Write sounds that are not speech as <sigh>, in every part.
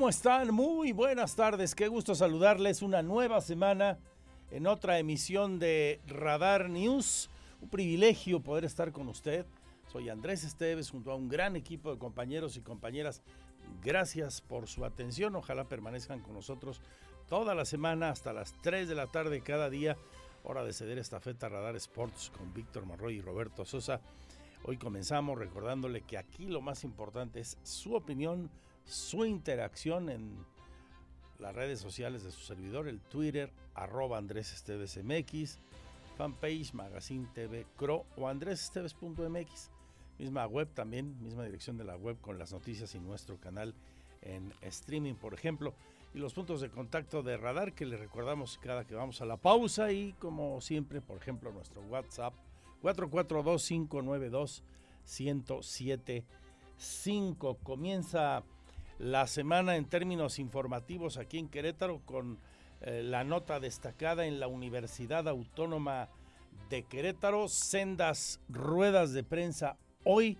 ¿Cómo están? Muy buenas tardes. Qué gusto saludarles una nueva semana en otra emisión de Radar News. Un privilegio poder estar con usted. Soy Andrés Esteves junto a un gran equipo de compañeros y compañeras. Gracias por su atención. Ojalá permanezcan con nosotros toda la semana hasta las 3 de la tarde cada día. Hora de ceder esta feta Radar Sports con Víctor Monroy y Roberto Sosa. Hoy comenzamos recordándole que aquí lo más importante es su opinión su interacción en las redes sociales de su servidor, el Twitter, arroba Andrés Esteves MX, fanpage Magazine TV Cro o andresesteves.mx, misma web también, misma dirección de la web con las noticias y nuestro canal en streaming, por ejemplo, y los puntos de contacto de radar que le recordamos cada que vamos a la pausa. Y como siempre, por ejemplo, nuestro WhatsApp 442 592 1075 comienza la semana en términos informativos aquí en Querétaro con eh, la nota destacada en la Universidad Autónoma de Querétaro, sendas ruedas de prensa hoy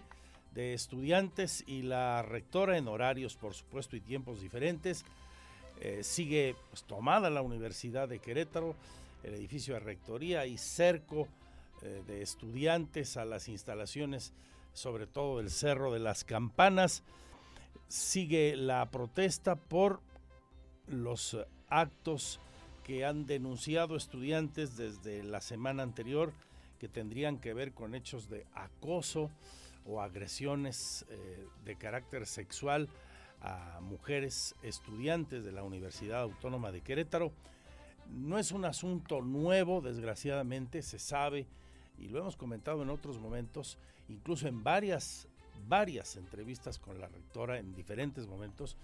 de estudiantes y la rectora en horarios, por supuesto, y tiempos diferentes. Eh, sigue pues, tomada la Universidad de Querétaro, el edificio de rectoría y cerco eh, de estudiantes a las instalaciones, sobre todo del Cerro de las Campanas sigue la protesta por los actos que han denunciado estudiantes desde la semana anterior que tendrían que ver con hechos de acoso o agresiones eh, de carácter sexual a mujeres estudiantes de la Universidad Autónoma de Querétaro. No es un asunto nuevo, desgraciadamente, se sabe, y lo hemos comentado en otros momentos, incluso en varias varias entrevistas con la rectora en diferentes momentos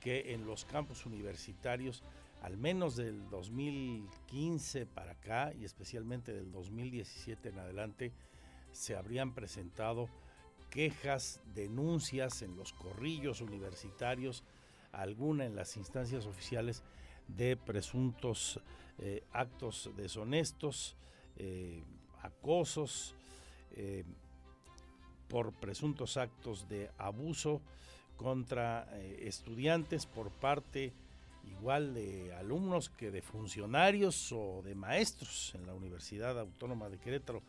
que en los campus universitarios, al menos del 2015 para acá y especialmente del 2017 en adelante, se habrían presentado quejas, denuncias en los corrillos universitarios, alguna en las instancias oficiales de presuntos eh, actos deshonestos, eh, acosos, eh, por presuntos actos de abuso contra eh, estudiantes por parte igual de alumnos que de funcionarios o de maestros en la Universidad Autónoma de Querétaro.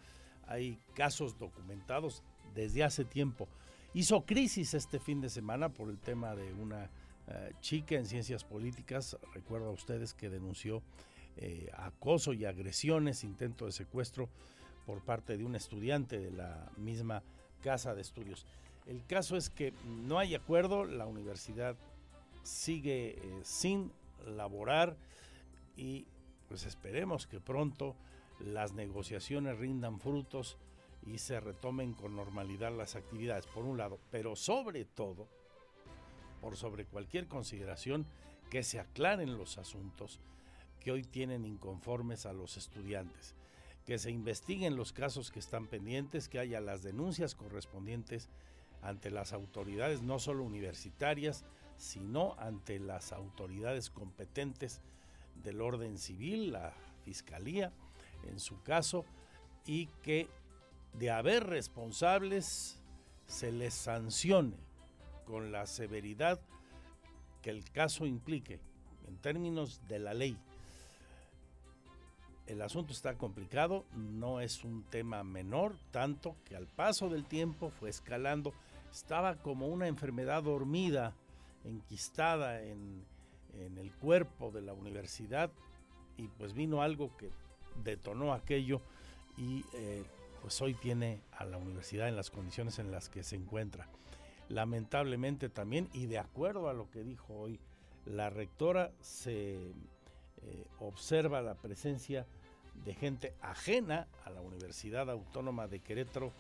Hay casos documentados desde hace tiempo. Hizo crisis este fin de semana por el tema de una eh, chica en ciencias políticas, recuerdo a ustedes que denunció eh, acoso y agresiones, intento de secuestro por parte de un estudiante de la misma casa de estudios. El caso es que no hay acuerdo, la universidad sigue eh, sin laborar y pues esperemos que pronto las negociaciones rindan frutos y se retomen con normalidad las actividades, por un lado, pero sobre todo, por sobre cualquier consideración, que se aclaren los asuntos que hoy tienen inconformes a los estudiantes que se investiguen los casos que están pendientes, que haya las denuncias correspondientes ante las autoridades, no solo universitarias, sino ante las autoridades competentes del orden civil, la Fiscalía, en su caso, y que de haber responsables se les sancione con la severidad que el caso implique en términos de la ley el asunto está complicado, no es un tema menor, tanto que al paso del tiempo fue escalando, estaba como una enfermedad dormida, enquistada en, el cuerpo de la universidad y pues vino algo que detonó aquello y eh, pues hoy tiene a la universidad en las condiciones en las que se encuentra. Lamentablemente también, y de acuerdo a lo que dijo hoy la rectora, se eh, observa la presencia de gente ajena a la Universidad Autónoma de Querétaro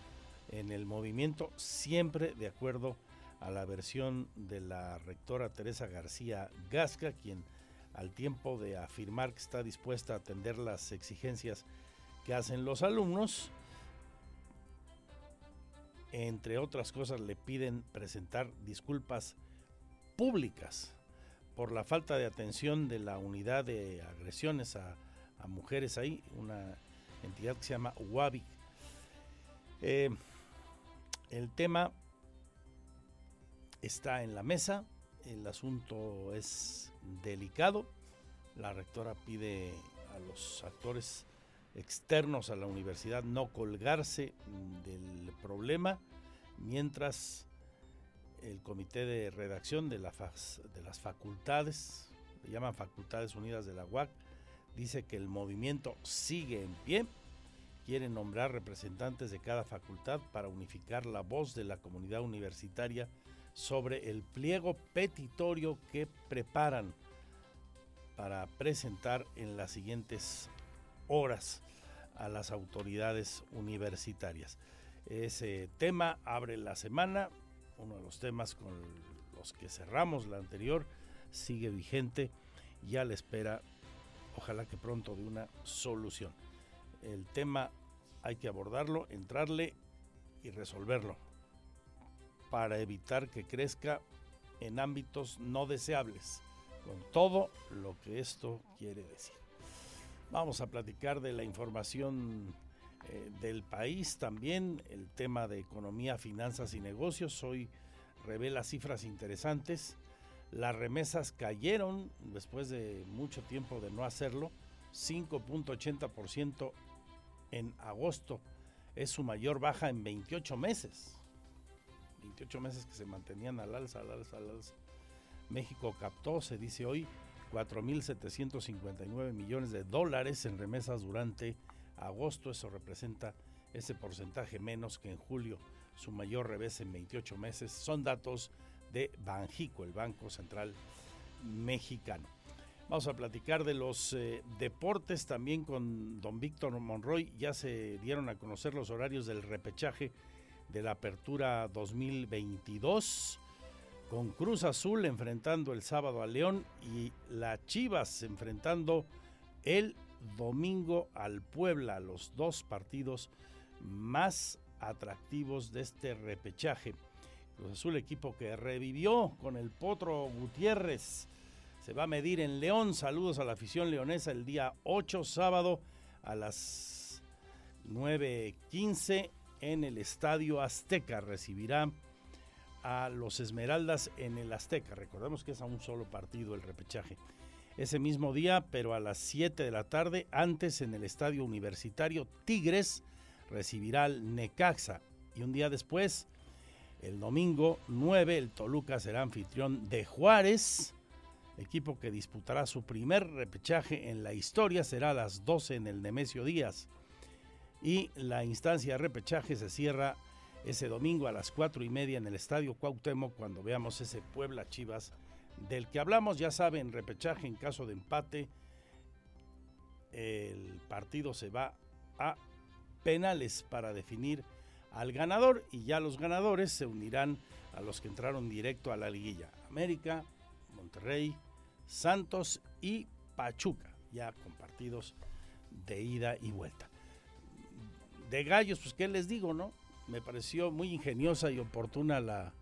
en el movimiento, siempre de acuerdo a la versión de la rectora Teresa García Gasca, quien al tiempo de afirmar que está dispuesta a atender las exigencias que hacen los alumnos, entre otras cosas le piden presentar disculpas públicas por la falta de atención de la unidad de agresiones a, mujeres ahí, una entidad que se llama UABI. Eh, el tema está en la mesa, el asunto es delicado, la rectora pide a los actores externos a la universidad no colgarse del problema, mientras el comité de redacción de, de las facultades, le llaman Facultades Unidas de la UAC, dice que el movimiento sigue en pie, quiere nombrar representantes de cada facultad para unificar la voz de la comunidad universitaria sobre el pliego petitorio que preparan para presentar en las siguientes horas a las autoridades universitarias. Ese tema abre la semana, uno de los temas con los que cerramos la anterior, sigue vigente y a la espera, ojalá que pronto, de una solución. El tema hay que abordarlo, entrarle y resolverlo para evitar que crezca en ámbitos no deseables, con todo lo que esto quiere decir. Vamos a platicar de la información eh, del país también, el tema de economía, finanzas y negocios. Hoy revela cifras interesantes. Las remesas cayeron después de mucho tiempo de no hacerlo, 5.80% en agosto. Es su mayor baja en 28 meses. 28 meses que se mantenían al alza, al alza, al alza. México captó, se dice hoy, 4.759 millones de dólares en remesas durante agosto. Eso representa ese porcentaje menos que en julio, su mayor revés en 28 meses. Son datos de Banjico, el Banco Central Mexicano. Vamos a platicar de los eh, deportes también con don Víctor Monroy. Ya se dieron a conocer los horarios del repechaje de la Apertura 2022 con Cruz Azul enfrentando el sábado a León y la Chivas enfrentando el domingo al Puebla, los dos partidos más atractivos de este repechaje. Cruz Azul, equipo que revivió con el Potro Gutiérrez, se va a medir en León. Saludos a la afición leonesa el día 8, sábado, a las 9.15 en el Estadio Azteca. Recibirá a los Esmeraldas en el Azteca. Recordemos que es a un solo partido el repechaje. Ese mismo día, pero a las 7 de la tarde, antes en el Estadio Universitario, Tigres recibirá al Necaxa. Y un día después, el domingo 9, el Toluca será anfitrión de Juárez, equipo que disputará su primer repechaje en la historia, será a las 12 en el Nemesio Díaz. Y la instancia de repechaje se cierra ese domingo a las cuatro y media en el Estadio Cuauhtémoc cuando veamos ese Puebla Chivas del que hablamos, ya saben, repechaje en caso de empate, el partido se va a penales para definir al ganador y ya los ganadores se unirán a los que entraron directo a la liguilla. América, Monterrey, Santos y Pachuca, ya con partidos de ida y vuelta. De gallos, pues qué les digo, ¿no? me pareció muy ingeniosa y oportuna la,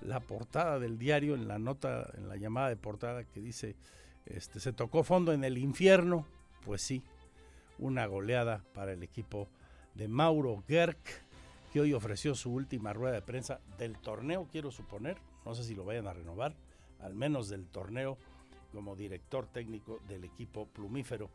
la portada del diario en la nota, en la llamada de portada que dice, este, se tocó fondo en el infierno, pues sí, una goleada para el equipo de Mauro Gerk, que hoy ofreció su última rueda de prensa del torneo, quiero suponer, no sé si lo vayan a renovar, al menos del torneo como director técnico del equipo plumífero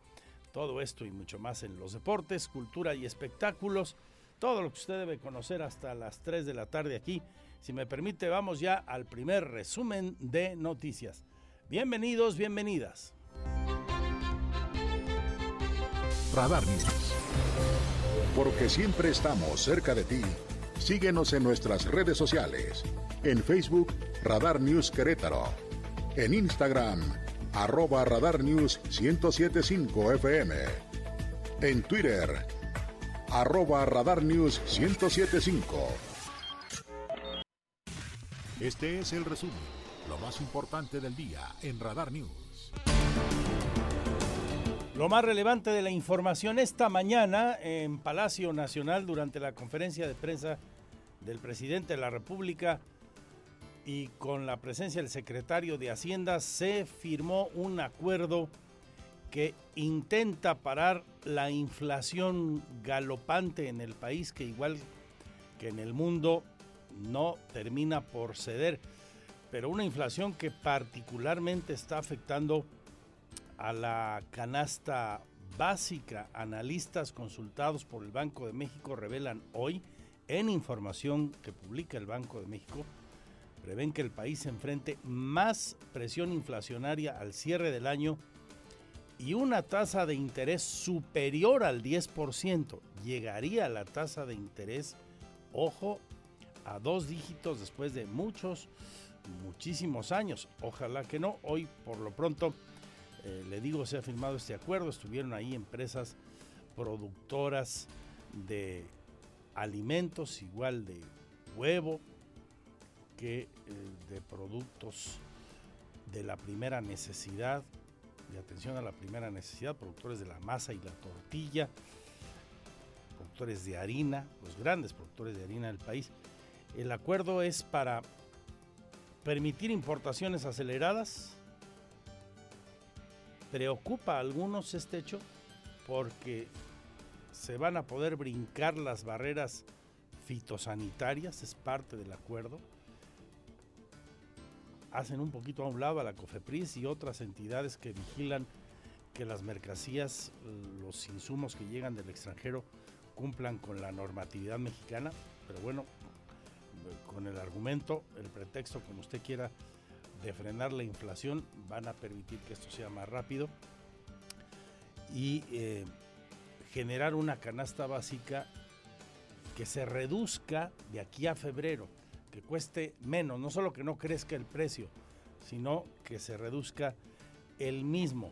Todo esto y mucho más en los deportes, cultura y espectáculos. Todo lo que usted debe conocer hasta las 3 de la tarde aquí. Si me permite, vamos ya al primer resumen de noticias. Bienvenidos, bienvenidas. Radar News. Porque siempre estamos cerca de ti. Síguenos en nuestras redes sociales. En Facebook, Radar News Querétaro. En Instagram, arroba Radar News 1075 FM. En Twitter, arroba Radar News 1075. Este es el resumen, lo más importante del día en Radar News. Lo más relevante de la información esta mañana en Palacio Nacional durante la conferencia de prensa del presidente de la República y con la presencia del secretario de Hacienda se firmó un acuerdo que intenta parar la inflación galopante en el país que igual que en el mundo no termina por ceder, pero una inflación que particularmente está afectando a la canasta básica. Analistas consultados por el Banco de México revelan hoy, en información que publica el Banco de México, prevén que el país se enfrente más presión inflacionaria al cierre del año y una tasa de interés superior al 10%. Llegaría la tasa de interés, ojo, a dos dígitos después de muchos, muchísimos años. Ojalá que no. Hoy, por lo pronto, eh, le digo, se ha firmado este acuerdo. Estuvieron ahí empresas productoras de alimentos, igual de huevo, que eh, de productos de la primera necesidad, de atención a la primera necesidad, productores de la masa y la tortilla, productores de harina, los grandes productores de harina del país. El acuerdo es para permitir importaciones aceleradas, Preocupa a algunos este hecho porque se van a poder brincar las barreras fitosanitarias, es parte del acuerdo. Hacen un poquito a un lado a la COFEPRIS y otras entidades que vigilan que las mercancías, los insumos que llegan del extranjero cumplan con la normatividad mexicana, pero bueno, con el argumento, el pretexto, como usted quiera, de frenar la inflación, van a permitir que esto sea más rápido y eh, generar una canasta básica que se reduzca de aquí a febrero, que cueste menos, no solo que no crezca el precio, sino que se reduzca el mismo.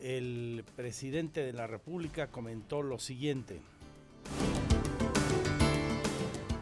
El presidente de la República comentó lo siguiente.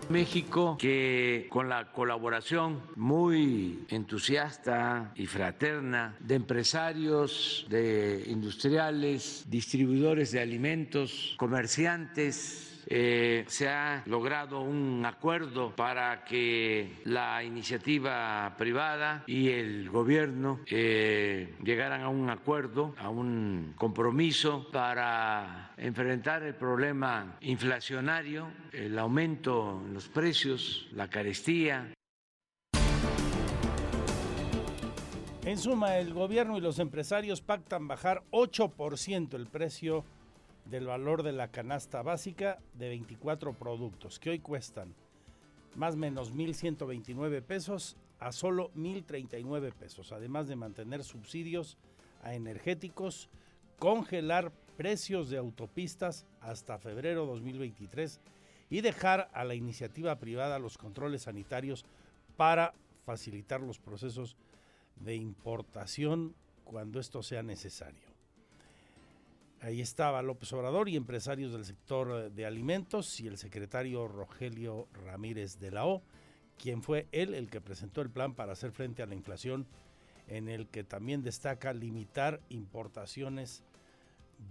México que con la colaboración muy entusiasta y fraterna de empresarios, de industriales, distribuidores de alimentos, comerciantes, eh, se ha logrado un acuerdo para que la iniciativa privada y el gobierno eh, llegaran a un acuerdo, a un compromiso para enfrentar el problema inflacionario, el aumento en los precios, la carestía. En suma, el gobierno y los empresarios pactan bajar 8% el precio del valor de la canasta básica de 24 productos que hoy cuestan más o menos 1.129 pesos a solo 1.039 pesos, además de mantener subsidios a energéticos, congelar precios de autopistas hasta febrero 2023 y dejar a la iniciativa privada los controles sanitarios para facilitar los procesos de importación cuando esto sea necesario. Ahí estaba López Obrador y empresarios del sector de alimentos y el secretario Rogelio Ramírez de la O, quien fue él el que presentó el plan para hacer frente a la inflación, en el que también destaca limitar importaciones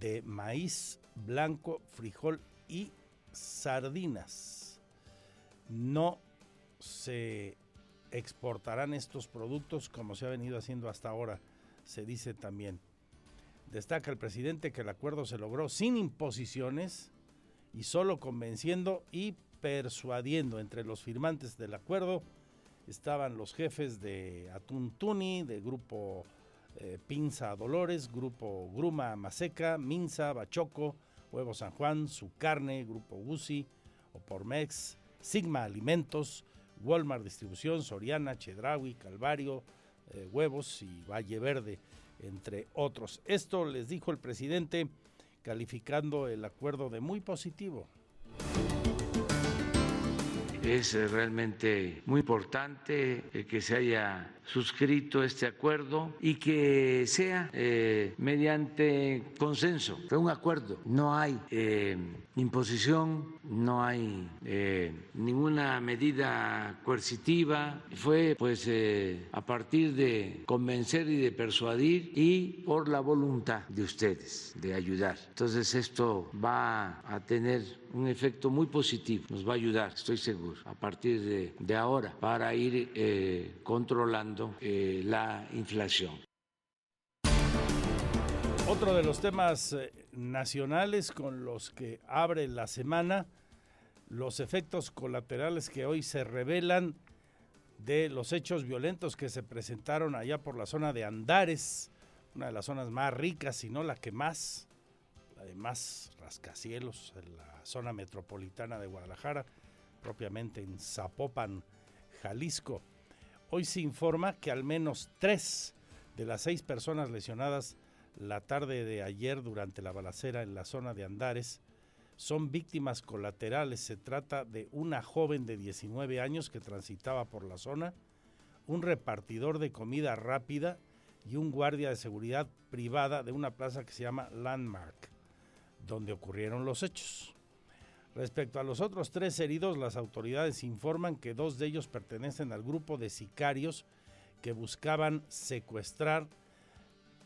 de maíz blanco, frijol y sardinas. No se exportarán estos productos como se ha venido haciendo hasta ahora, se dice también. Destaca el presidente que el acuerdo se logró sin imposiciones y solo convenciendo y persuadiendo. Entre los firmantes del acuerdo estaban los jefes de Atuntuni, de Grupo eh, Pinza Dolores, Grupo Gruma Maseca, Minza, Bachoco, Huevo San Juan, Su Carne, Grupo Gusi, Opormex, Sigma Alimentos, Walmart Distribución, Soriana, Chedraui, Calvario, eh, Huevos y Valle Verde, entre otros. Esto les dijo el presidente calificando el acuerdo de muy positivo. Es eh, realmente muy importante eh, que se haya suscrito este acuerdo y que sea eh, mediante consenso. Fue un acuerdo, no hay imposición, no hay ninguna medida coercitiva. Fue pues a partir de convencer y de persuadir y por la voluntad de ustedes de ayudar. Entonces esto va a tener un efecto muy positivo, nos va a ayudar, estoy seguro, a partir de, ahora para ir eh, eh, la inflación. Otro de los temas eh, nacionales con los que abre la semana, los efectos colaterales que hoy se revelan de los hechos violentos que se presentaron allá por la zona de Andares, una de las zonas más ricas, si no la que más, la de más rascacielos, la zona metropolitana de Guadalajara, propiamente en Zapopan, Jalisco. Hoy se informa que al menos tres de las seis personas lesionadas la tarde de ayer durante la balacera en la zona de Andares son víctimas colaterales. Se trata de una joven de 19 años que transitaba por la zona, un repartidor de comida rápida y un guardia de seguridad privada de una plaza que se llama Landmark, donde ocurrieron los hechos. Respecto a los otros tres heridos, las autoridades informan que dos de ellos pertenecen al grupo de sicarios que buscaban secuestrar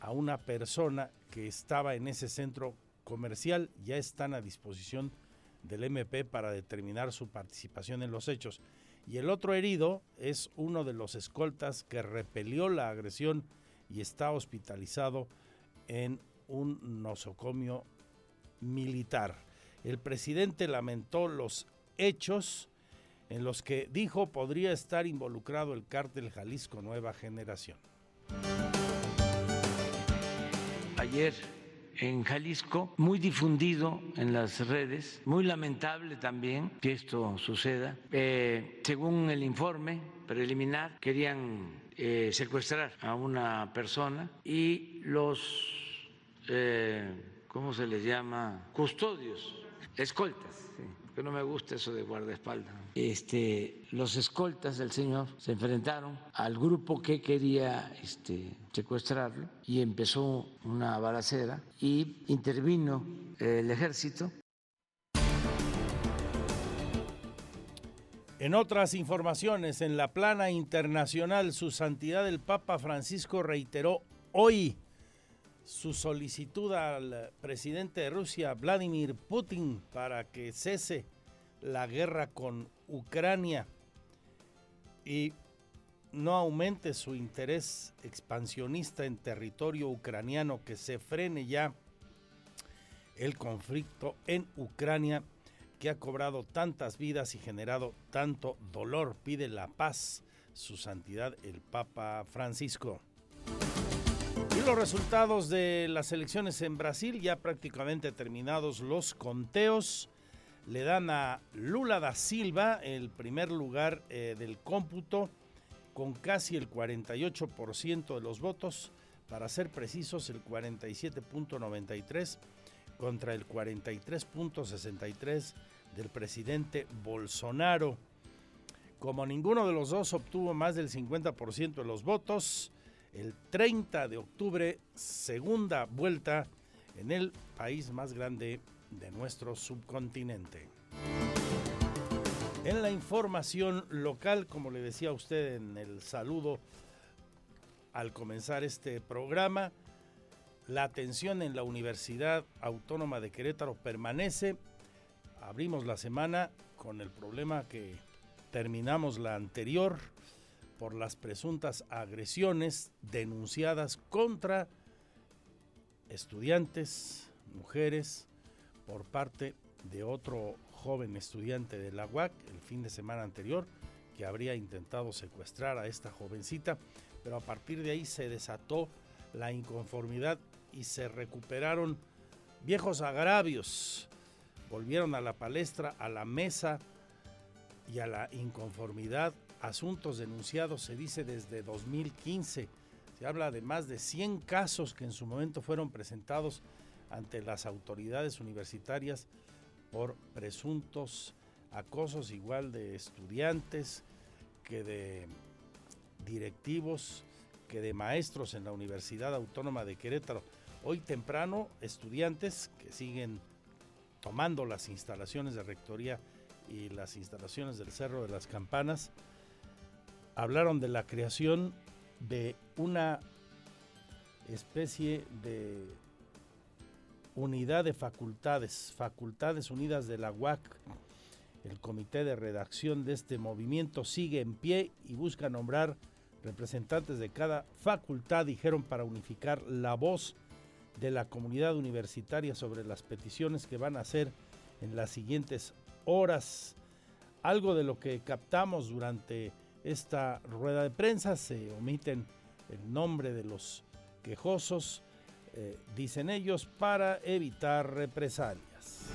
a una persona que estaba en ese centro comercial. Ya están a disposición del MP para determinar su participación en los hechos. Y el otro herido es uno de los escoltas que repelió la agresión y está hospitalizado en un nosocomio militar el presidente lamentó los hechos en los que dijo podría estar involucrado el cártel Jalisco Nueva Generación. Ayer en Jalisco, muy difundido en las redes, muy lamentable también que esto suceda. Eh, según el informe preliminar, querían eh, secuestrar a una persona y los, eh, ¿cómo se les llama? Custodios escoltas, que no me gusta eso de guardaespaldas. Este, los escoltas del señor se enfrentaron al grupo que quería este, secuestrarlo y empezó una balacera y intervino el ejército. En otras informaciones, en la plana internacional, su santidad el Papa Francisco reiteró hoy su solicitud al presidente de Rusia, Vladimir Putin, para que cese la guerra con Ucrania y no aumente su interés expansionista en territorio ucraniano, que se frene ya el conflicto en Ucrania que ha cobrado tantas vidas y generado tanto dolor. Pide la paz, su santidad el Papa Francisco. Y los resultados de las elecciones en Brasil, ya prácticamente terminados los conteos, le dan a Lula da Silva el primer lugar eh, del cómputo con casi el 48% de los votos, para ser precisos el 47.93 contra el 43.63 del presidente Bolsonaro. Como ninguno de los dos obtuvo más del 50% de los votos, el 30 de octubre, segunda vuelta en el país más grande de nuestro subcontinente. En la información local, como le decía a usted en el saludo al comenzar este programa, la atención en la Universidad Autónoma de Querétaro permanece. Abrimos la semana con el problema que terminamos la anterior por las presuntas agresiones denunciadas contra estudiantes, mujeres, por parte de otro joven estudiante de la UAC el fin de semana anterior, que habría intentado secuestrar a esta jovencita, pero a partir de ahí se desató la inconformidad y se recuperaron viejos agravios. Volvieron a la palestra, a la mesa y a la inconformidad. Asuntos denunciados, se dice, desde 2015. Se habla de más de 100 casos que en su momento fueron presentados ante las autoridades universitarias por presuntos acosos igual de estudiantes que de directivos, que de maestros en la Universidad Autónoma de Querétaro. Hoy temprano, estudiantes que siguen tomando las instalaciones de rectoría y las instalaciones del Cerro de las Campanas, hablaron de la creación de una especie de unidad de facultades, Facultades Unidas de la UAC. El comité de redacción de este movimiento sigue en pie y busca nombrar representantes de cada facultad, dijeron, para unificar la voz de la comunidad universitaria sobre las peticiones que van a hacer en las siguientes horas. Algo de lo que captamos durante esta rueda de prensa, se omiten el nombre de los quejosos, eh, dicen ellos, para evitar represalias.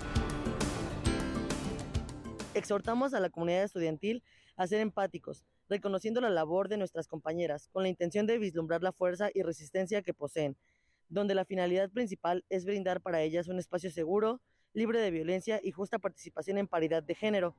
Exhortamos a la comunidad estudiantil a ser empáticos, reconociendo la labor de nuestras compañeras, con la intención de vislumbrar la fuerza y resistencia que poseen, donde la finalidad principal es brindar para ellas un espacio seguro, libre de violencia y justa participación en paridad de género.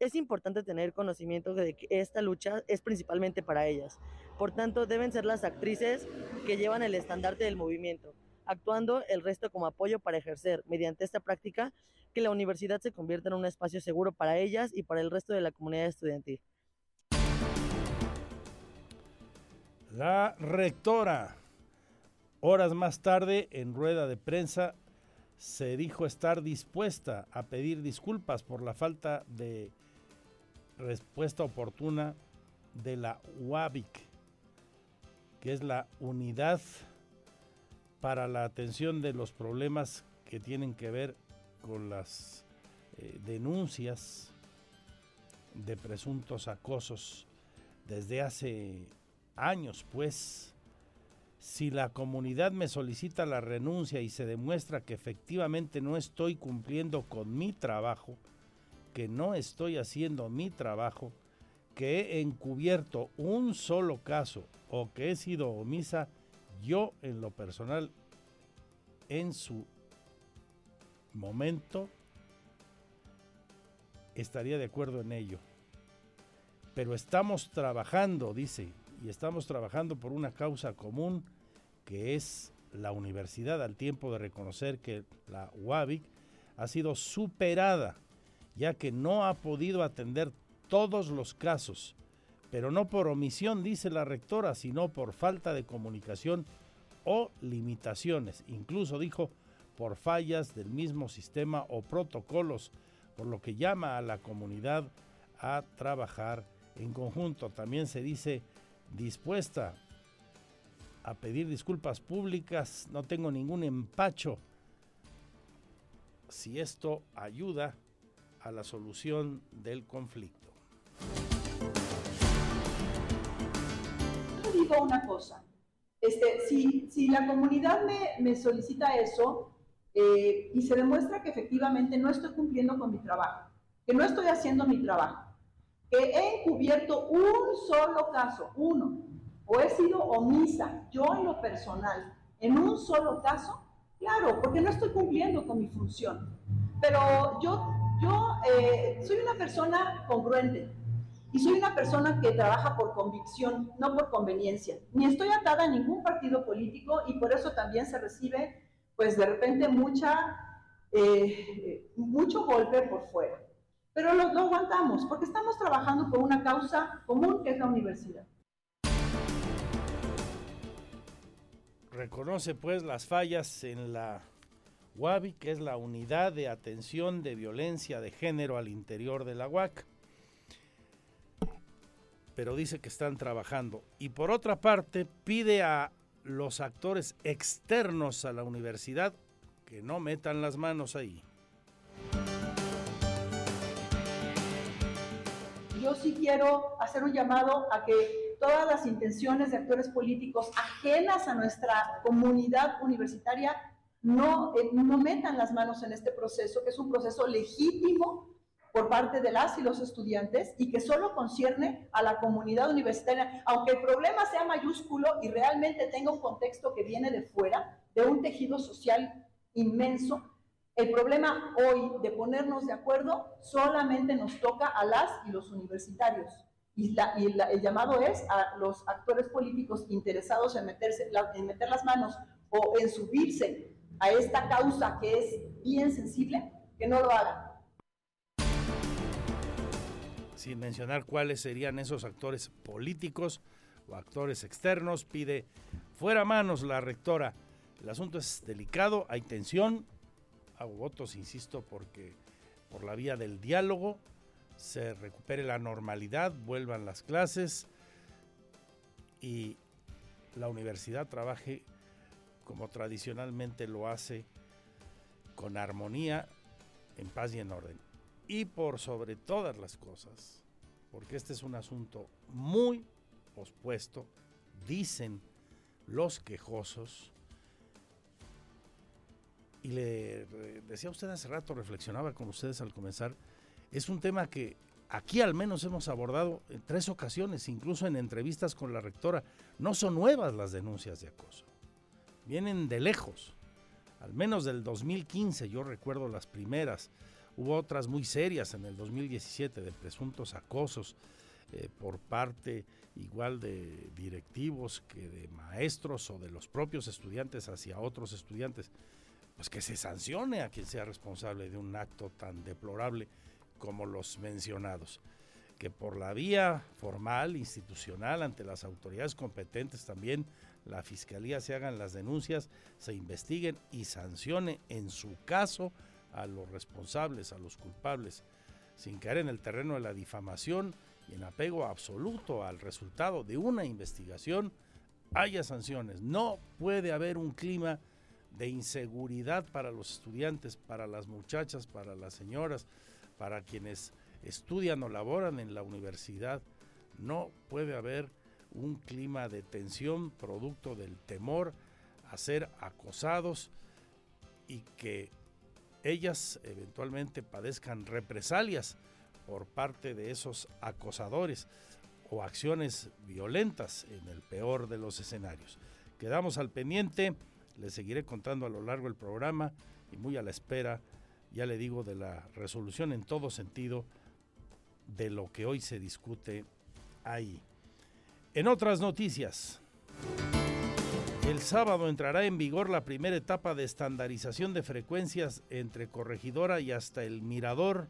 Es importante tener conocimiento de que esta lucha es principalmente para ellas. Por tanto, deben ser las actrices que llevan el estandarte del movimiento, actuando el resto como apoyo para ejercer, mediante esta práctica, que la universidad se convierta en un espacio seguro para ellas y para el resto de la comunidad estudiantil. La rectora, horas más tarde, en rueda de prensa, se dijo estar dispuesta a pedir disculpas por la falta de respuesta oportuna de la UABIC, que es la unidad para la atención de los problemas que tienen que ver con las eh, denuncias de presuntos acosos desde hace años, pues, si la comunidad me solicita la renuncia y se demuestra que efectivamente no estoy cumpliendo con mi trabajo, que no estoy haciendo mi trabajo, que he encubierto un solo caso o que he sido omisa, yo en lo personal, en su momento, estaría de acuerdo en ello. Pero estamos trabajando, dice, y estamos trabajando por una causa común que es la universidad al tiempo de reconocer que la UABIC ha sido superada ya que no ha podido atender todos los casos, pero no por omisión, dice la rectora, sino por falta de comunicación o limitaciones, incluso dijo por fallas del mismo sistema o protocolos, por lo que llama a la comunidad a trabajar en conjunto. También se dice dispuesta a pedir disculpas públicas, no tengo ningún empacho. Si esto ayuda a la solución del conflicto. Yo digo una cosa, este, si, si la comunidad me, me solicita eso eh, y se demuestra que efectivamente no estoy cumpliendo con mi trabajo, que no estoy haciendo mi trabajo, que he encubierto un solo caso, uno, o he sido omisa, yo en lo personal, en un solo caso, claro, porque no estoy cumpliendo con mi función. Pero yo una persona congruente y soy una persona que trabaja por convicción, no por conveniencia. Ni estoy atada a ningún partido político y por eso también se recibe, pues de repente, mucha, eh, mucho golpe por fuera. Pero lo, lo aguantamos porque estamos trabajando por una causa común que es la universidad. Reconoce pues las fallas en la UABI, que es la Unidad de Atención de Violencia de Género al interior de la UAC. Pero dice que están trabajando. Y por otra parte, pide a los actores externos a la universidad que no metan las manos ahí. Yo sí quiero hacer un llamado a que todas las intenciones de actores políticos ajenas a nuestra comunidad universitaria no, eh, no metan las manos en este proceso, que es un proceso legítimo por parte de las y los estudiantes y que solo concierne a la comunidad universitaria, aunque el problema sea mayúsculo y realmente tenga un contexto que viene de fuera, de un tejido social inmenso, el problema hoy de ponernos de acuerdo solamente nos toca a las y los universitarios. Y, el llamado es a los actores políticos interesados en, meterse, en meter las manos o en subirse a esta causa que es bien sensible, que no lo hagan sin mencionar cuáles serían esos actores políticos o actores externos, pide fuera manos la rectora. El asunto es delicado, hay tensión, hago votos, insisto, porque por la vía del diálogo se recupere la normalidad, vuelvan las clases y la universidad trabaje como tradicionalmente lo hace, con armonía, en paz y en orden y por sobre todas las cosas, porque este es un asunto muy pospuesto, dicen los quejosos, y le decía usted hace rato, reflexionaba con ustedes al comenzar, es un tema que aquí al menos hemos abordado en tres ocasiones, incluso en entrevistas con la rectora. No son nuevas las denuncias de acoso, vienen de lejos, al menos del 2015, yo recuerdo las primeras Hubo otras muy serias en el 2017 de presuntos acosos eh, por parte igual de directivos que de maestros o de los propios estudiantes hacia otros estudiantes. Pues que se sancione a quien sea responsable de un acto tan deplorable como los mencionados. Que por la vía formal, institucional, ante las autoridades competentes también, la fiscalía se hagan las denuncias, se investiguen y sancione en su caso a los responsables, a los culpables, sin caer en el terreno de la difamación y en apego absoluto al resultado de una investigación, haya sanciones. No puede haber un clima de inseguridad para los estudiantes, para las muchachas, para las señoras, para quienes estudian o laboran en la universidad. No puede haber un clima de tensión producto del temor a ser acosados y que ellas eventualmente padezcan represalias por parte de esos acosadores o acciones violentas en el peor de los escenarios. Quedamos al pendiente, les seguiré contando a lo largo del programa y muy a la espera, ya le digo, de la resolución en todo sentido de lo que hoy se discute ahí. En otras noticias. El sábado entrará en vigor la primera etapa de estandarización de frecuencias entre Corregidora y hasta el Mirador.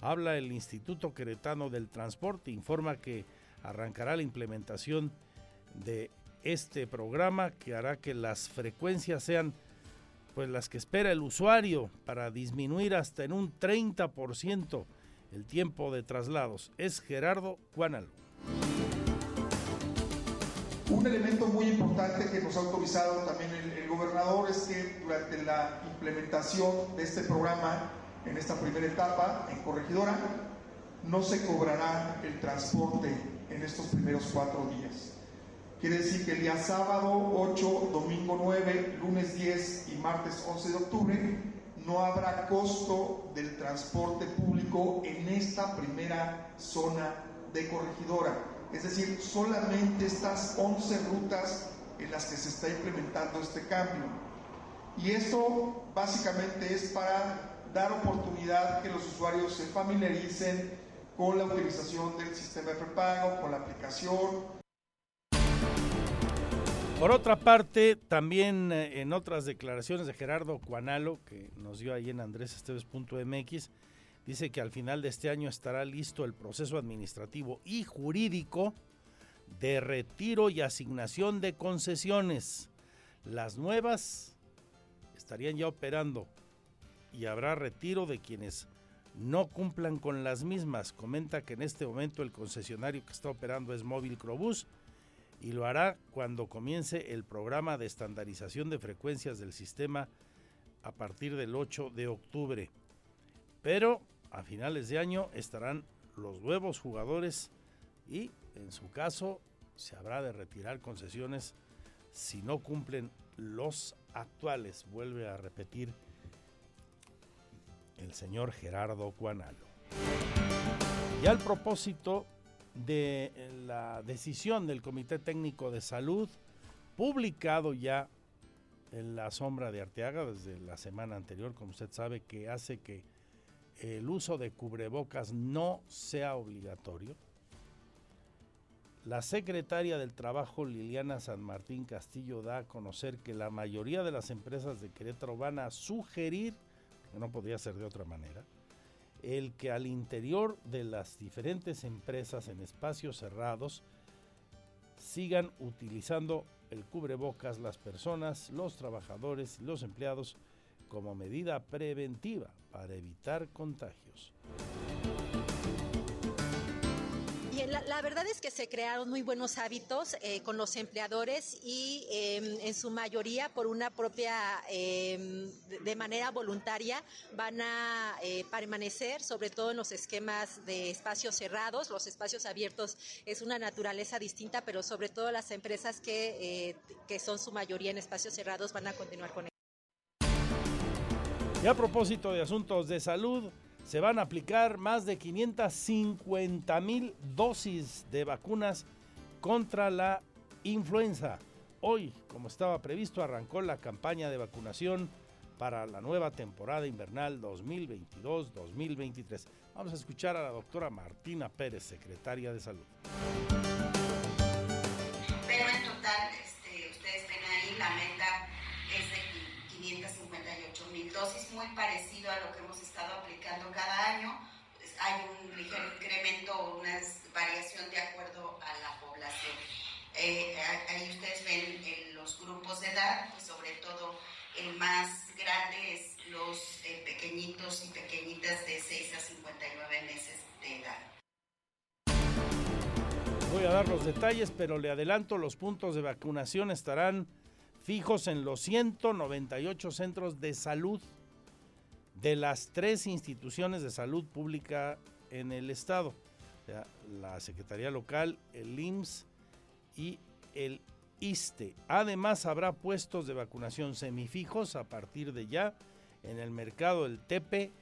Habla el Instituto Queretano del Transporte, informa que arrancará la implementación de este programa que hará que las frecuencias sean pues las que espera el usuario para disminuir hasta en un 30% el tiempo de traslados. Es Gerardo Cuánalo. Un elemento muy importante que nos ha autorizado también el, gobernador es que durante la implementación de este programa, en esta primera etapa, en Corregidora, no se cobrará el transporte en estos primeros cuatro días. Quiere decir que el día sábado 8, domingo 9, lunes 10 y martes 11 de octubre no habrá costo del transporte público en esta primera zona de corregidora es decir, solamente estas 11 rutas en las que se está implementando este cambio. Y esto básicamente es para dar oportunidad que los usuarios se familiaricen con la utilización del sistema de prepago, con la aplicación. Por otra parte, también eh, en otras declaraciones de Gerardo Cuanalo, que nos dio ahí en andresesteves.mx, dice que al final de este año estará listo el proceso administrativo y jurídico de retiro y asignación de concesiones. Las nuevas estarían ya operando y habrá retiro de quienes no cumplan con las mismas. Comenta que en este momento el concesionario que está operando es Móvil Crobús y lo hará cuando comience el programa de estandarización de frecuencias del sistema a partir del 8 de octubre. Pero a finales de año estarán los nuevos jugadores y, en su caso, se habrá de retirar concesiones si no cumplen los actuales, vuelve a repetir el señor Gerardo Cuanalo. Y al propósito de la decisión del Comité Técnico de Salud, publicado ya en la sombra de Arteaga desde la semana anterior, como usted sabe, que hace que el uso de cubrebocas no sea obligatorio. La secretaria del Trabajo, Liliana San Martín Castillo, da a conocer que la mayoría de las empresas de Querétaro van a sugerir, que no podría ser de otra manera, el que al interior de las diferentes empresas en espacios cerrados sigan utilizando el cubrebocas las personas, los trabajadores los empleados como medida preventiva para evitar contagios. la, verdad es que se crearon muy buenos hábitos eh, con los empleadores y em, en su mayoría por una propia, em, de manera voluntaria, van a eh, permanecer, sobre todo en los esquemas de espacios cerrados. Los espacios abiertos es una naturaleza distinta, pero sobre todo las empresas que, eh, que son su mayoría en espacios cerrados van a continuar con. Y a propósito de asuntos de salud, se van a aplicar más de 550 mil dosis de vacunas contra la influenza. Hoy, como estaba previsto, arrancó la campaña de vacunación para la nueva temporada invernal 2022-2023. Vamos a escuchar a la doctora Martina Pérez, secretaria de Salud. Pero en total, este, ustedes ven ahí, la meta es de 558 mil dosis, muy parecido a lo que hemos estado aplicando cada año. Pues, hay un ligero incremento o una variación de acuerdo a la población. Eh, ahí ustedes ven los grupos de edad, pues sobre todo el más grande es los eh, pequeñitos y pequeñitas de 6 a 59 meses de edad. Voy a dar los detalles, pero le adelanto, los puntos de vacunación estarán fijos en los 198 centros de salud de las tres instituciones de salud pública en el estado, la Secretaría Local, el IMSS y el ISTE. Además, habrá puestos de vacunación semifijos a partir de ya en el mercado del Tepe,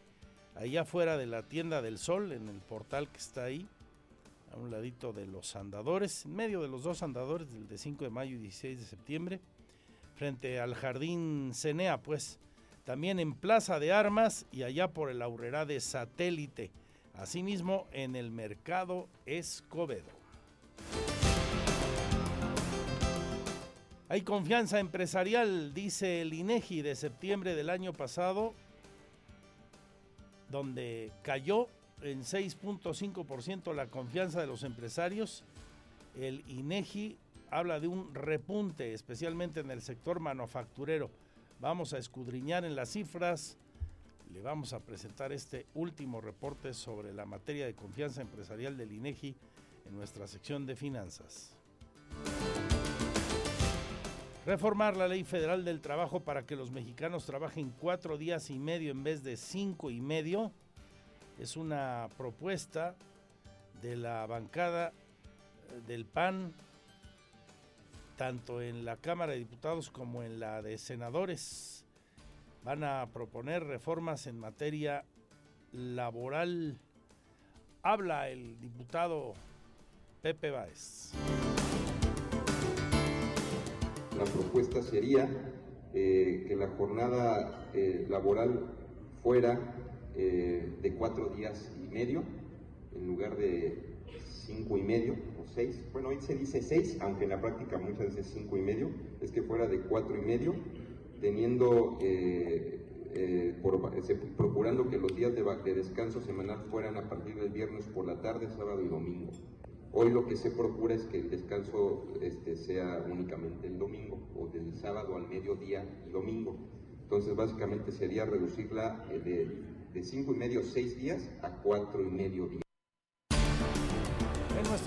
allá afuera de la tienda del Sol, en el portal que está ahí, a un ladito de los andadores, en medio de los dos andadores, del de 5 de mayo y 16 de septiembre frente al Jardín Cenea, pues también en Plaza de Armas y allá por el Aurrera de Satélite, asimismo en el Mercado Escobedo. Hay confianza empresarial, dice el INEGI de septiembre del año pasado, donde cayó en 6.5% la confianza de los empresarios. El INEGI habla de un repunte, especialmente en el sector manufacturero. Vamos a escudriñar en las cifras. Le vamos a presentar este último reporte sobre la materia de confianza empresarial del INEGI en nuestra sección de finanzas. Reformar la ley federal del trabajo para que los mexicanos trabajen cuatro días y medio en vez de cinco y medio es una propuesta de la bancada del PAN, tanto en la Cámara de Diputados como en la de Senadores. Van a proponer reformas en materia laboral. Habla el diputado Pepe Báez. La propuesta sería eh, que la jornada eh, laboral fuera eh, de cuatro días y medio en lugar de cinco y medio bueno, hoy se dice seis, aunque en la práctica muchas veces cinco y medio, es que fuera de cuatro y medio, teniendo, eh, eh, procurando que los días de, descanso semanal fueran a partir del viernes por la tarde, sábado y domingo. Hoy lo que se procura es que el descanso este, sea únicamente el domingo o del sábado al mediodía y domingo. Entonces básicamente sería reducirla eh, de, de cinco y medio, seis días a cuatro y medio días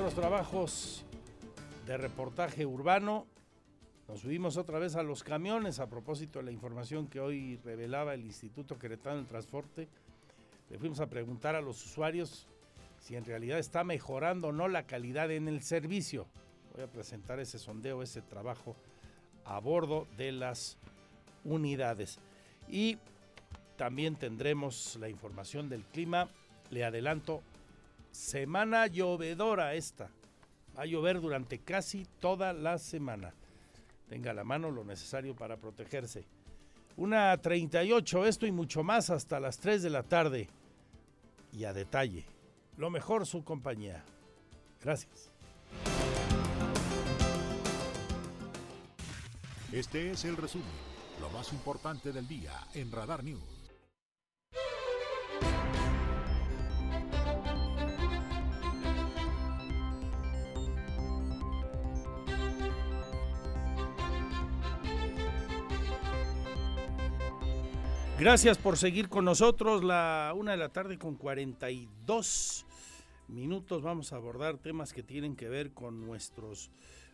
nuestros trabajos de reportaje urbano, nos subimos otra vez a los camiones a propósito de la información que hoy revelaba el Instituto Queretano del Transporte. Le fuimos a preguntar a los usuarios si en realidad está mejorando o no la calidad en el servicio. Voy a presentar ese sondeo, ese trabajo a bordo de las unidades. Y también tendremos la información del clima. Le adelanto, semana llovedora esta. Va a llover durante casi toda la semana. Tenga a la mano lo necesario para protegerse. Una 38, esto y mucho más hasta las 3 de la tarde. Y a detalle, lo mejor su compañía. Gracias. Este es el resumen, lo más importante del día en Radar News. Gracias por seguir con nosotros. La una de la tarde con 42 minutos vamos a abordar temas que tienen que ver con nuestros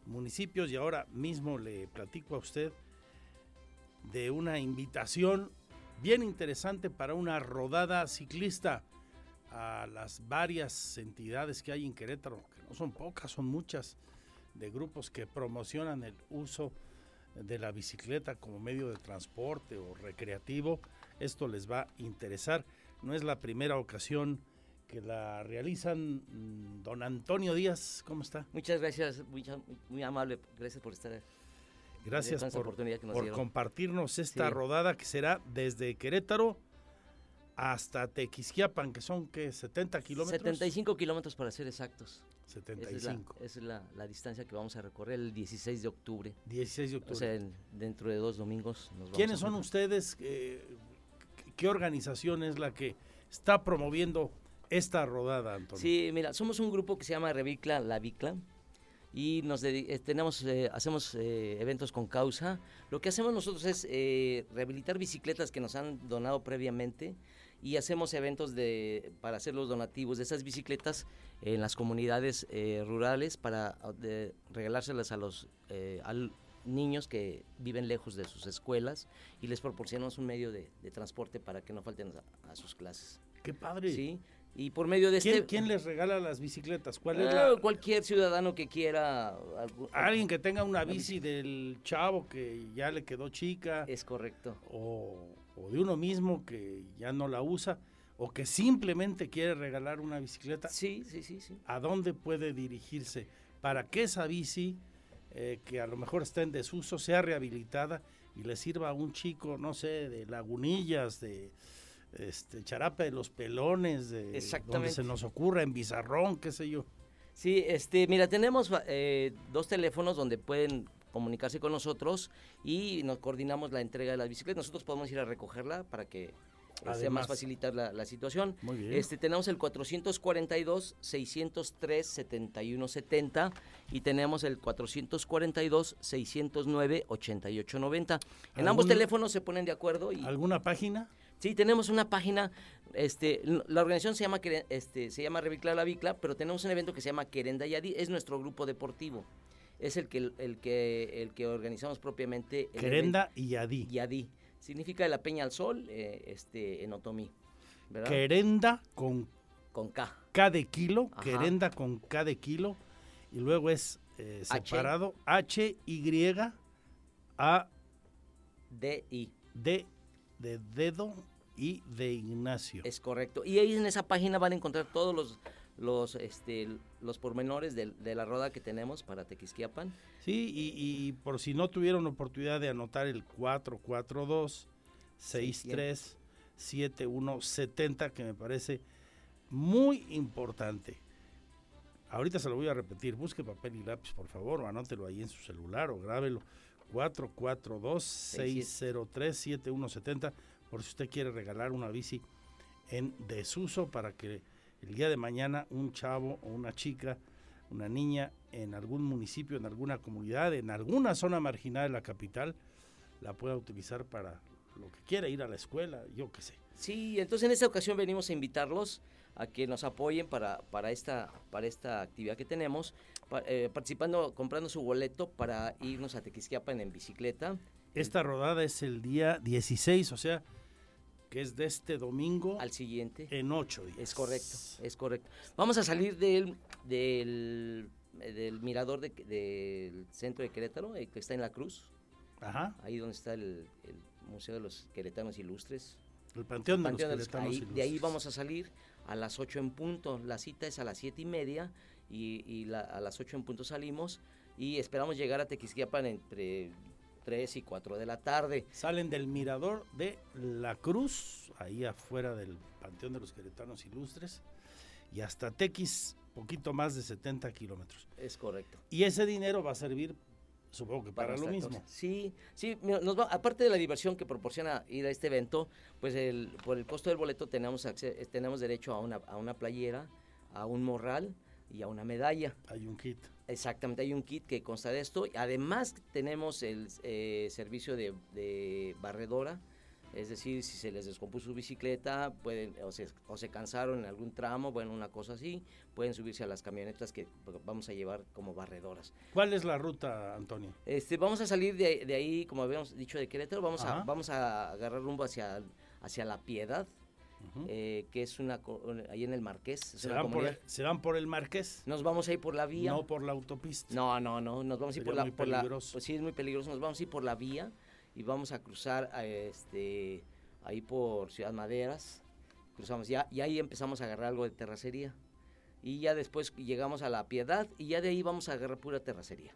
municipios y ahora mismo le platico a usted de una invitación bien interesante para una rodada ciclista a las varias entidades que hay en Querétaro, que no son pocas, son muchas, de grupos que promocionan el uso de la bicicleta como medio de transporte o recreativo. Esto les va a interesar. No es la primera ocasión que la realizan. Mm, don Antonio Díaz, ¿cómo está? Muchas gracias, muy, muy amable. Gracias por estar. Gracias por, por compartirnos esta rodada que será desde Querétaro hasta Tequisquiapan, que son que 70 kilómetros. 75 kilómetros para ser exactos. 75. Esa es, la, la, distancia que vamos a recorrer el 16 de octubre. 16 de octubre. O sea, dentro de dos domingos. Nos ¿Quiénes son ustedes? Eh, ¿Qué organización es la que está promoviendo esta rodada, Antonio? Sí, mira, somos un grupo que se llama Revicla La Vicla y eh, tenemos eh, hacemos eh, eventos con causa. Lo que hacemos nosotros es rehabilitar bicicletas que nos han donado previamente y hacemos eventos de para hacer los donativos de esas bicicletas en las comunidades rurales para regalárselas a los niños que viven lejos de sus escuelas y les proporcionamos un medio de, transporte para que no falten a, a sus clases. ¡Qué padre! Sí, y por medio de ¿Quién, este... ¿Quién les regala las bicicletas? ¿Cuál es ah, Cualquier ciudadano que quiera... Alguien que tenga una bici del chavo que ya le quedó chica. Es correcto. O, de uno mismo que ya no la usa. O que simplemente quiere regalar una bicicleta. Sí, sí, sí. sí. ¿A dónde puede dirigirse? Para que esa bici, eh, que a lo mejor está en desuso, sea rehabilitada y le sirva a un chico, no sé, de lagunillas, de este, Charape de los Pelones, de donde se nos ocurra, en Bizarrón, qué sé yo. Sí, este, mira, tenemos eh, dos teléfonos donde pueden comunicarse con nosotros y nos coordinamos la entrega de las bicicletas. Nosotros podemos ir a recogerla para que sea más facilitar la, situación. Muy bien. Este, tenemos el 442-603-7170 y tenemos el 442-609-8890. En ambos teléfonos se ponen de acuerdo. Y, ¿Alguna página? Sí, tenemos una página, este, la organización se llama, este, se llama Revicla la Vicla, pero tenemos un evento que se llama Querenda Yadi, es nuestro grupo deportivo. Es el que, el que, el que organizamos propiamente. Querenda y Yadi. Yadi. Significa de la Peña al Sol, eh, este, en Otomí. Querenda con, con K. K de kilo, Querenda con K de kilo, y luego es eh, separado H, Y, A, D, I. D de dedo y de Ignacio. Es correcto. Y ahí en esa página van a encontrar todos los los este los pormenores de, la roda que tenemos para Tequisquiapan. Sí, y, por si no tuvieron oportunidad de anotar el 442 63 7170 que me parece muy importante. Ahorita se lo voy a repetir, busque papel y lápiz, por favor, o anótelo ahí en su celular o grábelo. 442-603-7170 por si usted quiere regalar una bici en desuso para que el día de mañana un chavo o una chica, una niña en algún municipio, en alguna comunidad, en alguna zona marginal de la capital, la pueda utilizar para lo que quiera, ir a la escuela, yo qué sé. Sí, entonces en esta ocasión venimos a invitarlos a que nos apoyen para, para, esta, para esta actividad que tenemos, eh, participando, comprando su boleto para irnos a Tequisquiapan en bicicleta. Esta rodada es el día 16, o sea, que es de este domingo al siguiente en ocho días. Es correcto, es correcto. Vamos a salir del, del eh, del mirador de- del centro de Querétaro, eh, que está en la Cruz, Ajá. ahí donde está el, el Museo de los Queretanos Ilustres. El Panteón de Panteón de los ahí- de ahí vamos a salir a las 8 en punto. La cita es a las 7 y media y, y la- a las 8 en punto salimos y esperamos llegar a Tequisquiapan entre 3 y 4 de la tarde. Salen del mirador de La Cruz, ahí afuera del Panteón de los Queretanos Ilustres, y hasta Tequis, poquito más de 70 kilómetros. Es correcto. Y ese dinero va a servir, supongo que para, lo mismo. Sí, sí, nos va- aparte de la diversión que proporciona ir a este evento, pues el, por el costo del boleto tenemos, tenemos derecho a una, a una playera, a un morral y a una medalla. Hay un kit. Exactamente, hay un kit que consta de esto. Además tenemos el eh, servicio de, de barredora, es decir, si se les descompuso su bicicleta, pueden o se, o se cansaron en algún tramo, bueno, una cosa así, pueden subirse a las camionetas que vamos a llevar como barredoras. ¿Cuál es la ruta, Antonio? Este, vamos a salir de, de ahí, como habíamos dicho, de Querétaro, vamos a, vamos a agarrar rumbo hacia, hacia La Piedad, eh, que es una, ahí en el Marqués. ¿Se van, por el, se van por el Marqués? Nos vamos a ir por la vía. No por la autopista. No, no, no, nos vamos a ir por la, muy por la- pues sí, es muy peligroso. Nos vamos a ir por la vía y vamos a cruzar a este, ahí por Ciudad Maderas. Cruzamos ya y ahí empezamos a agarrar algo de terracería. Y ya después llegamos a La Piedad y ya de ahí vamos a agarrar pura terracería.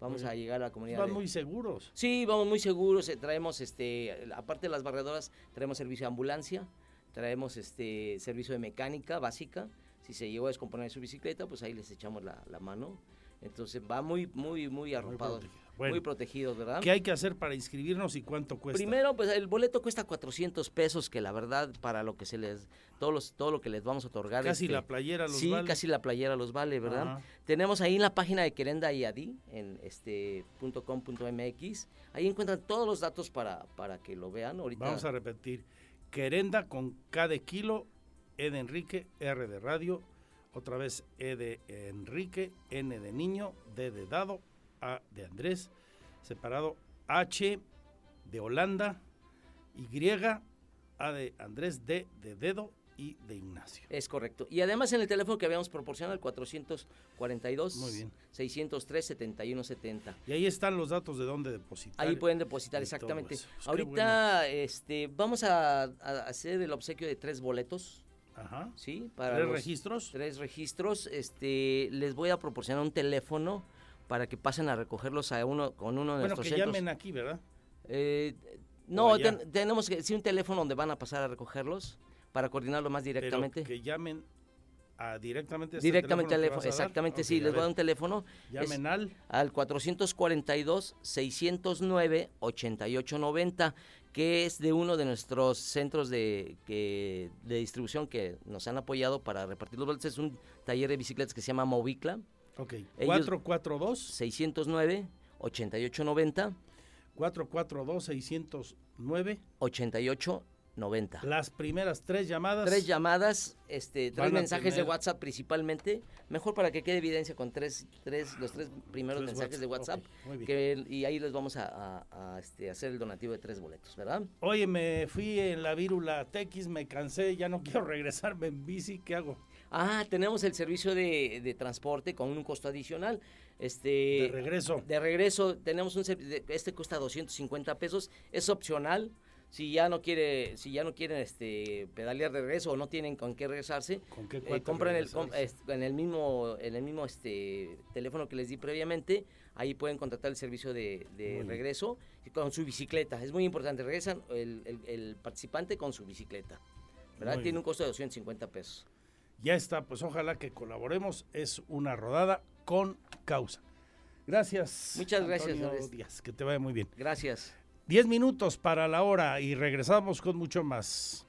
Vamos a llegar a la comunidad. Van de- muy seguros. Sí, vamos muy seguros. eh, Traemos, este, aparte de las barredoras, traemos servicio de ambulancia, traemos este servicio de mecánica básica. Si se llegó a descomponer su bicicleta, pues ahí les echamos la, la mano. Entonces va muy, muy, muy arropado. Muy, protegido. Bueno. protegidos, ¿verdad? ¿Qué hay que hacer para inscribirnos y cuánto cuesta? Primero, pues el boleto cuesta 400 pesos, que la verdad, para lo que se les, todos los, todo lo que les vamos a otorgar. Casi este, la playera los sí, vale. casi la playera los vale, ¿verdad? Ajá. Tenemos ahí en la página de Querenda y Adi, en este com mx, ahí encuentran todos los datos para, para que lo vean. Ahorita Vamos a repetir. Querenda con K de kilo, E de Enrique, R de radio, otra vez E de Enrique, N de niño, D de dado, A de Andrés, separado H de Holanda, Y, A de Andrés, D de dedo y de Ignacio. Es correcto. Y además en el teléfono que habíamos proporcionado, el 442 Muy bien. 603 7170. Y ahí están los datos de dónde depositar. Ahí pueden depositar exactamente. Pues Ahorita este, vamos a, a hacer el obsequio de tres boletos. Ajá. ¿Sí? Para ¿Tres los- registros? Tres registros. Este, les voy a proporcionar un teléfono para que pasen a recogerlos a uno con uno de Bueno, nuestros que centros. llamen aquí, ¿verdad? Eh, no, ten- tenemos que sí un teléfono donde van a pasar a recogerlos para coordinarlo más directamente. Pero que llamen a directamente este Directamente al teléfono teléfono, exactamente, sí, a les voy a dar un teléfono. Llamen al al 442-609-8890, que es de uno de nuestros centros de, que, de distribución que nos han apoyado para repartir los boletos. Es un taller de bicicletas que se llama Movicla. Ok, Ellos- 442 609-8890. 442 609 8890. Las primeras tres llamadas. Tres llamadas, este, tres mensajes de WhatsApp principalmente. Mejor para que quede evidencia con tres, tres, los tres primeros Tres mensajes de WhatsApp, WhatsApp. ok, muy bien. que, y ahí les vamos a, a- a, este, hacer el donativo de tres boletos, ¿verdad? Oye, me fui en la vírula TX, me cansé, ya no quiero regresarme en bici, ¿qué hago? Ah, tenemos el servicio de, de transporte con un costo adicional. Este, De regreso. De regreso, tenemos un este cuesta 250 pesos, es opcional. Si ya no quiere, si ya no quieren este pedalear de regreso o no tienen con qué regresarse, ¿Con qué eh, compran el, com- este, en el mismo en el mismo este teléfono que les di previamente, ahí pueden contratar el servicio de, regreso con su bicicleta. Es muy importante, regresan el, el- el participante con su bicicleta. ¿verdad? Muy Tiene un costo de 250 pesos. Ya está, pues ojalá que colaboremos. Es una rodada con causa. Gracias. Muchas gracias, Antonio. Díaz, que te vaya muy bien. Gracias. Diez minutos para la hora y regresamos con mucho más.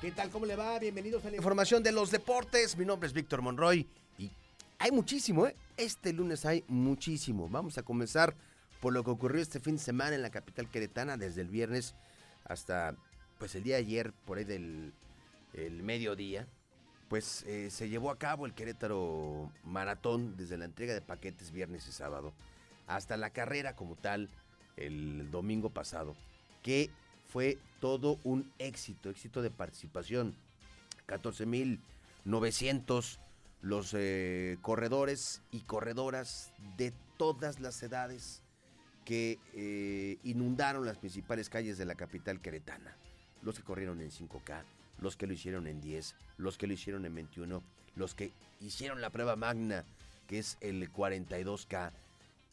¿Qué tal? ¿Cómo le va? Bienvenidos a la información de los deportes. Mi nombre es Víctor Monroy y hay muchísimo, ¿eh? Este lunes hay muchísimo. Vamos a comenzar por lo que ocurrió este fin de semana en la capital queretana, desde el viernes hasta pues el día de ayer, por ahí del el mediodía. Pues eh, se llevó a cabo el Querétaro Maratón desde la entrega de paquetes viernes y sábado hasta la carrera como tal el domingo pasado, que fue todo un éxito, éxito de participación. 14.900 los eh, corredores y corredoras de todas las edades que eh, inundaron las principales calles de la capital queretana. Los que corrieron en 5K, los que lo hicieron en 10, los que lo hicieron en 21, los que hicieron la prueba magna, que es el 42K.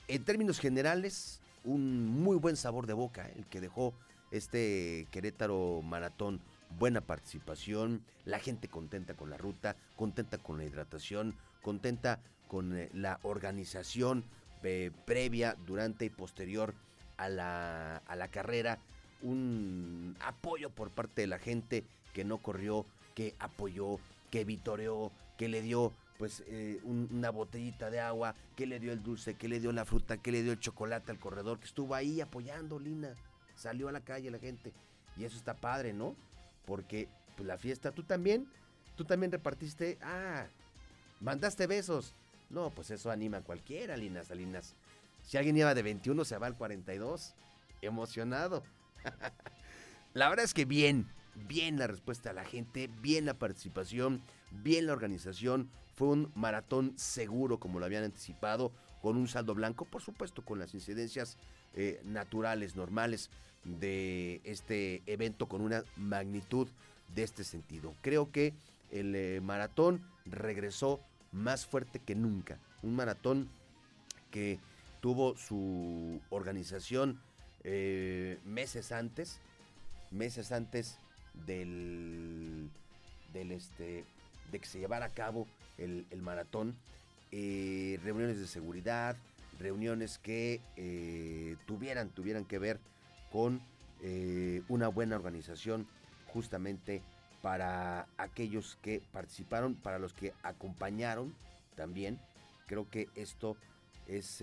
En términos generales, un muy buen sabor de boca, el que dejó este Querétaro Maratón. Buena participación, la gente contenta con la ruta, contenta con la hidratación, contenta con eh, la organización eh, previa, durante y posterior a la, a la carrera. Un apoyo por parte de la gente que no corrió, que apoyó, que vitoreó, que le dio pues eh, una botellita de agua, que le dio el dulce, que le dio la fruta, que le dio el chocolate al corredor, que estuvo ahí apoyando, Lina. Salió a la calle la gente. Y eso está padre, ¿no? Porque pues, la fiesta, tú también, tú también repartiste, ah, mandaste besos. No, pues eso anima a cualquiera, Lina Salinas. Si alguien lleva de 21, se va al 42. Emocionado. La verdad es que bien, bien la respuesta a la gente, bien la participación, bien la organización, fue un maratón seguro, como lo habían anticipado, con un saldo blanco, por supuesto, con las incidencias eh, naturales, normales de este evento, con una magnitud de este sentido. Creo que el eh, maratón regresó más fuerte que nunca. Un maratón que tuvo su organización eh, meses antes, meses antes del, del este, de que se llevara a cabo el, maratón, eh, reuniones de seguridad, reuniones que eh, tuvieran, tuvieran que ver con una buena organización justamente para aquellos que participaron, para los que acompañaron también. Creo que esto es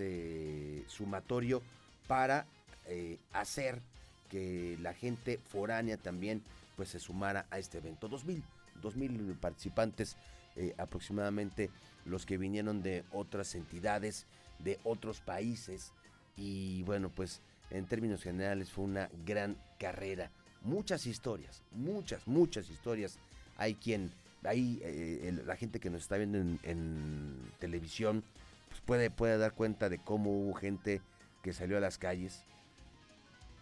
sumatorio para hacer que la gente foránea también pues se sumara a este evento. 2000, 2000 participantes eh, aproximadamente los que vinieron de otras entidades, de otros países. Y bueno, pues en términos generales fue una gran carrera. Muchas historias, muchas, muchas historias. Hay quien, hay eh, la gente que nos está viendo en, televisión, pues puede, puede dar cuenta de cómo hubo gente que salió a las calles.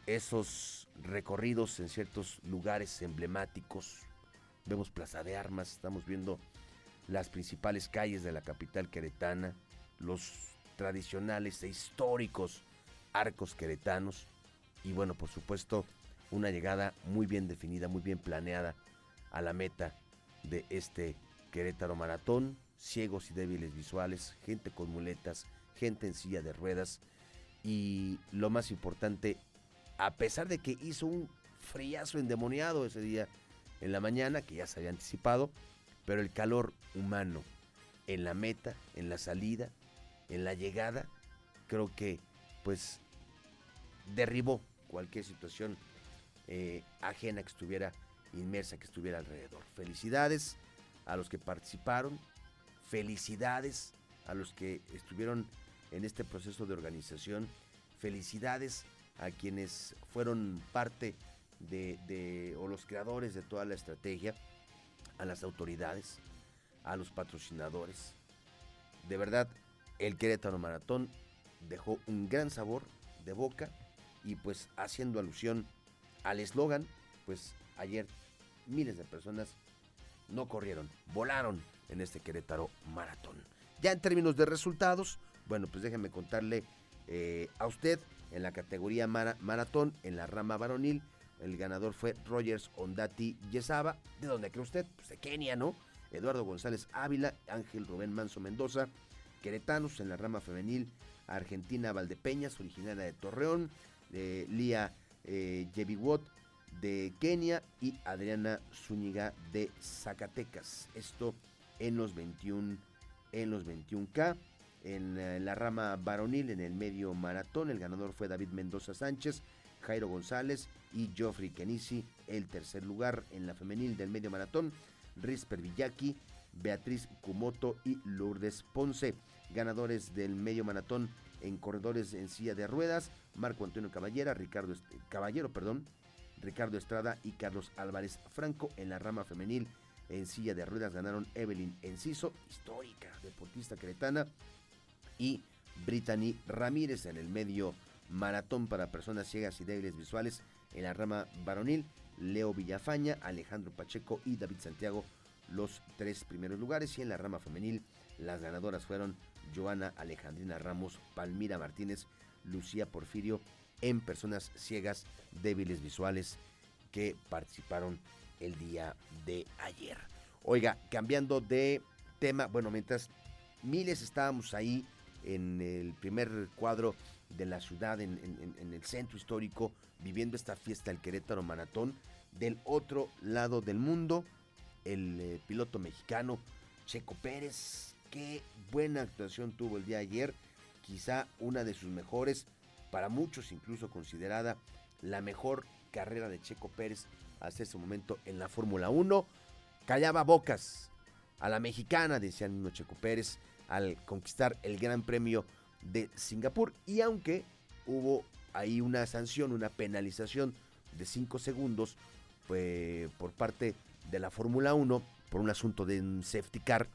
Esos recorridos en ciertos lugares emblemáticos. Vemos Plaza de Armas, estamos viendo las principales calles de la capital queretana, los tradicionales e históricos arcos queretanos y bueno, por supuesto, una llegada muy bien definida, muy bien planeada a la meta de este Querétaro Maratón, ciegos y débiles visuales, gente con muletas, gente en silla de ruedas y lo más importante, a pesar de que hizo un friazo endemoniado ese día en la mañana, que ya se había anticipado, pero el calor humano en la meta, en la salida, en la llegada, creo que pues derribó cualquier situación eh, ajena que estuviera inmersa, que estuviera alrededor. Felicidades a los que participaron, felicidades a los que estuvieron en este proceso de organización, felicidades a quienes fueron parte de, o los creadores de toda la estrategia a las autoridades, a los patrocinadores. De verdad, el Querétaro Maratón dejó un gran sabor de boca y pues haciendo alusión al eslogan, pues ayer miles de personas no corrieron, volaron en este Querétaro Maratón. Ya en términos de resultados, bueno, pues déjenme contarle eh, a usted en la categoría maratón, en la rama varonil, el ganador fue Rogers Ondati Yesaba. ¿De dónde cree usted? Pues de Kenia, ¿no? Eduardo González Ávila, Ángel Rubén Manso Mendoza, Queretanos en la rama femenil, Argentina Valdepeñas, originaria de Torreón, Lía eh, de Kenia y Adriana Zúñiga de Zacatecas. Esto en los 21 en los 21K. En la, en la rama varonil, en el medio maratón, el ganador fue David Mendoza Sánchez, Jairo González y Geoffrey Kenisi el tercer lugar en la femenil del medio maratón, Risper Villaki, Beatriz Kumoto y Lourdes Ponce, ganadores del medio maratón en corredores en silla de ruedas, Marco Antonio Caballera, Ricardo Caballero, perdón, Ricardo Estrada y Carlos Álvarez Franco. En la rama femenil. En silla de ruedas ganaron Evelyn Enciso, histórica deportista cretana, y Brittany Ramírez en el medio maratón para personas ciegas y débiles visuales en la rama varonil. Leo Villafaña, Alejandro Pacheco y David Santiago los tres primeros lugares y en la rama femenil las ganadoras fueron Joana Alejandrina Ramos, Palmira Martínez, Lucía Porfirio en personas ciegas débiles visuales que participaron el día de ayer. Oiga, cambiando de tema, bueno, mientras miles estábamos ahí en el primer cuadro de la ciudad, en, el centro histórico, viviendo esta fiesta del Querétaro Maratón, del otro lado del mundo, el eh, piloto mexicano Checo Pérez, qué buena actuación tuvo el día de ayer, quizá una de sus mejores, para muchos incluso considerada la mejor carrera de Checo Pérez hasta ese momento en la Fórmula 1. Callaba bocas a la mexicana, decía mismo Checo Pérez, al conquistar el Gran Premio de Singapur. Y aunque hubo ahí una sanción, una penalización de 5 segundos pues, por parte de la Fórmula 1 por un asunto de un safety car,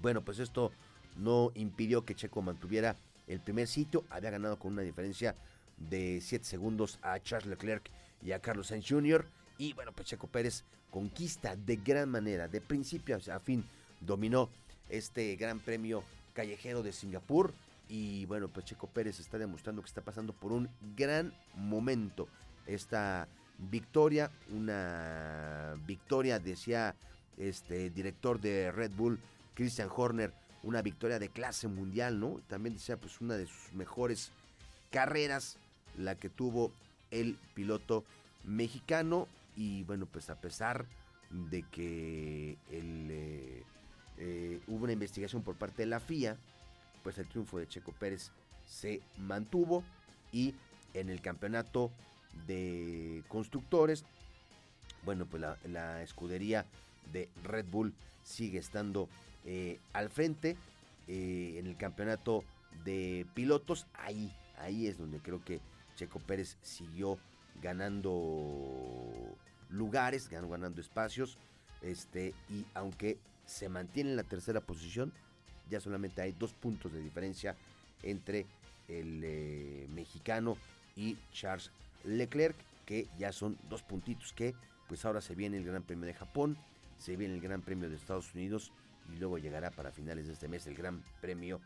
bueno, pues esto no impidió que Checo mantuviera el primer sitio. Había ganado con una diferencia de 7 segundos a Charles Leclerc y a Carlos Sainz Jr. Y bueno, pues Checo Pérez conquista de gran manera, de principio a fin, dominó este gran premio callejero de Singapur. Y bueno, pues Checo Pérez está demostrando que está pasando por un gran momento. Esta victoria, una victoria, decía este director de Red Bull, Christian Horner, una victoria de clase mundial, ¿no? También decía, pues una de sus mejores carreras, la que tuvo el piloto mexicano. Y bueno, pues a pesar de que eh, eh, hubo una investigación por parte de la FIA, pues el triunfo de Checo Pérez se mantuvo y en el campeonato de constructores, bueno, pues la, escudería de Red Bull sigue estando eh, al frente. en el campeonato de pilotos, ahí, ahí es donde creo que Checo Pérez siguió ganando lugares, ganó ganando espacios. Este, y aunque se mantiene en la tercera posición, ya solamente hay dos puntos de diferencia entre el eh, mexicano y Charles Leclerc, que ya son dos puntitos que pues ahora se viene el Gran Premio de Japón, se viene el Gran Premio de Estados Unidos y luego llegará para finales de este mes el Gran Premio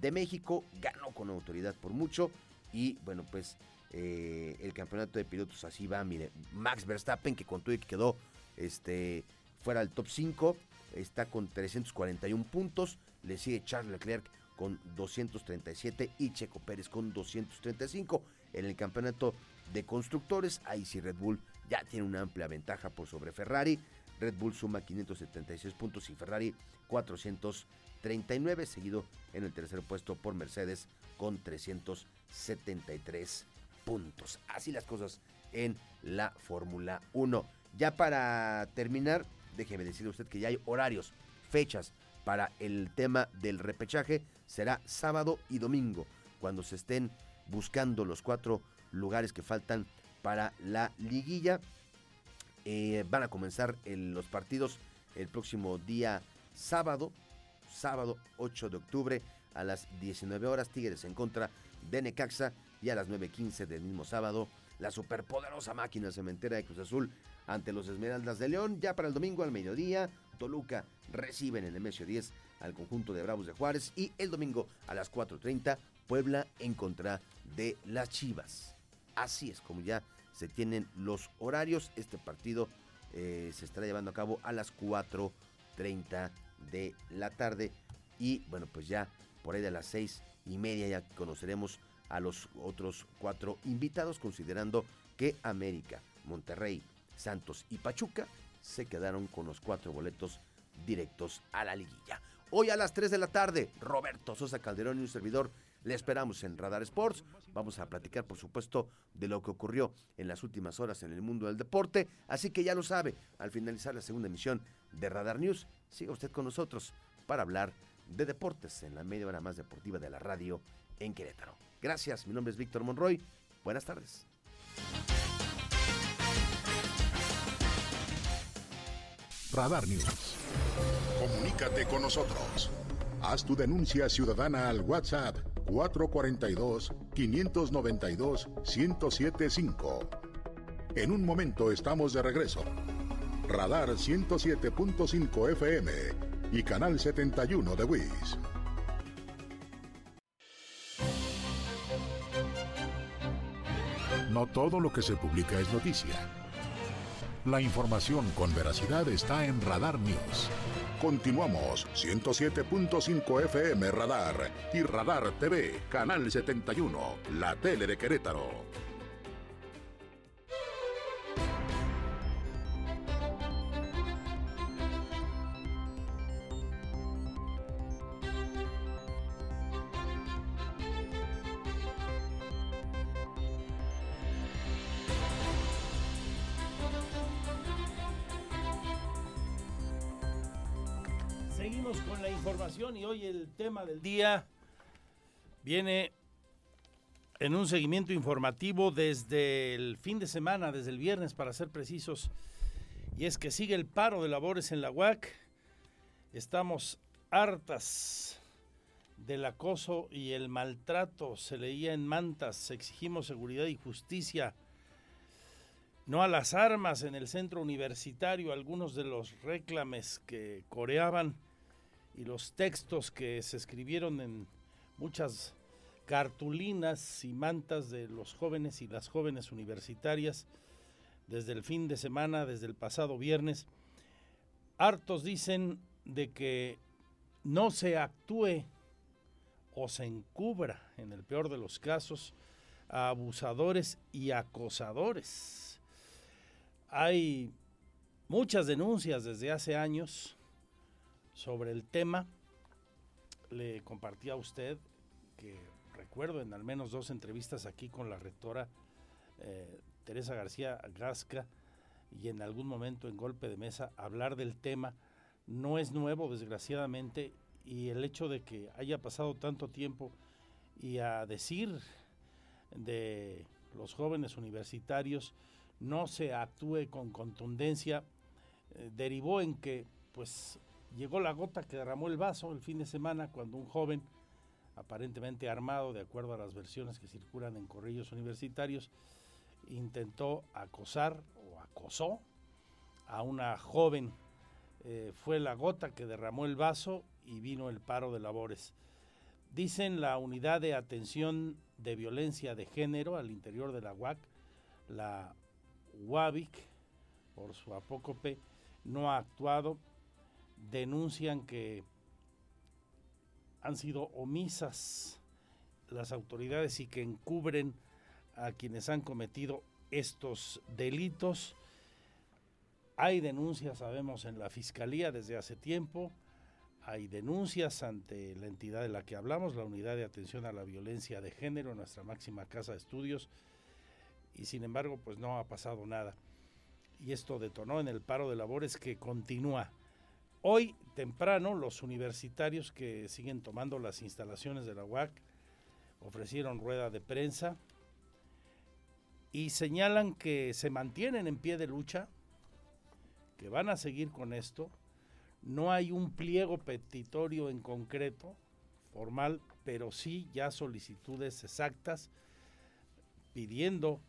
de México. Ganó con autoridad por mucho y bueno pues eh, el campeonato de pilotos así va, mire, Max Verstappen que contó y que quedó este, fuera del top 5, está con 341 puntos, le sigue Charles Leclerc con 237 y Checo Pérez con 235. En el campeonato de constructores, ahí sí Red Bull ya tiene una amplia ventaja por sobre Ferrari. Red Bull suma 576 puntos y Ferrari 439, seguido en el tercer puesto por Mercedes con 373 puntos. Así las cosas en la Fórmula 1. Ya para terminar, déjeme decirle usted que ya hay horarios, fechas para el tema del repechaje. Será sábado y domingo, cuando se estén buscando los cuatro lugares que faltan para la liguilla. Eh, van a comenzar los partidos el próximo día sábado, sábado 8 de octubre a las 19 horas. Tigres en contra de Necaxa y a las 9.15 del mismo sábado, la superpoderosa máquina cementera de Cruz Azul ante los Esmeraldas de León. Ya para el domingo al mediodía, Toluca reciben en el Mesio 10 al conjunto de Bravos de Juárez y el domingo a las 4.30 Puebla en contra de las Chivas. Así es como ya se tienen los horarios. Este partido eh, se estará llevando a cabo a las 4.30 de la tarde y bueno pues ya por ahí de las seis y media ya conoceremos a los otros cuatro invitados, considerando que América, Monterrey, Santos y Pachuca se quedaron con los cuatro boletos directos a la liguilla. Hoy a las 3 de la tarde, Roberto Sosa Calderón y un servidor le esperamos en Radar Sports. Vamos a platicar, por supuesto, de lo que ocurrió en las últimas horas en el mundo del deporte. Así que ya lo sabe, al finalizar la segunda emisión de Radar News, siga usted con nosotros para hablar de deportes en la media hora más deportiva de la radio en Querétaro. Gracias, mi nombre es Víctor Monroy. Buenas tardes. Radar News. Comunícate con nosotros. Haz tu denuncia ciudadana al WhatsApp 442-592-1075. En un momento estamos de regreso. Radar 107.5 FM y Canal 71 de WIS. No todo lo que se publica es noticia. La información con veracidad está en Radar News. Continuamos 107.5 FM Radar y Radar TV, Canal 71, la tele de Querétaro. Tema del día viene en un seguimiento informativo desde el fin de semana, desde el viernes para ser precisos, y es que sigue el paro de labores en la UAC. Estamos hartas del acoso y el maltrato, se leía en mantas, exigimos seguridad y justicia. No a las armas en el centro universitario, algunos de los reclames que coreaban y los textos que se escribieron en muchas cartulinas y mantas de los jóvenes y las jóvenes universitarias desde el fin de semana, desde el pasado viernes. Hartos dicen de que no se actúe o se encubra, en el peor de los casos, a abusadores y acosadores. Hay muchas denuncias desde hace años sobre el tema. Le compartí a usted que recuerdo en al menos dos entrevistas aquí con la rectora eh, Teresa García Gasca y en algún momento en golpe de mesa hablar del tema. No es nuevo, desgraciadamente, y el hecho de que haya pasado tanto tiempo y a decir de los jóvenes universitarios no se actúe con contundencia, eh, derivó en que pues llegó la gota que derramó el vaso el fin de semana cuando un joven aparentemente armado, de acuerdo a las versiones que circulan en corrillos universitarios, intentó acosar o acosó a una joven. Eh, fue la gota que derramó el vaso y vino el paro de labores. Dicen la unidad de atención de violencia de género al interior de la UAC, la UAVIC, por su apócope, no ha actuado. Denuncian que han sido omisas las autoridades y que encubren a quienes han cometido estos delitos. Hay denuncias, sabemos, en la Fiscalía desde hace tiempo. Hay denuncias ante la entidad de la que hablamos, la Unidad de Atención a la Violencia de Género, nuestra máxima casa de estudios, y sin embargo, pues no ha pasado nada. Y esto detonó en el paro de labores que continúa. Hoy temprano, los universitarios que siguen tomando las instalaciones de la UAC ofrecieron rueda de prensa y señalan que se mantienen en pie de lucha, que van a seguir con esto. No hay un pliego petitorio en concreto, formal, pero sí ya solicitudes exactas pidiendo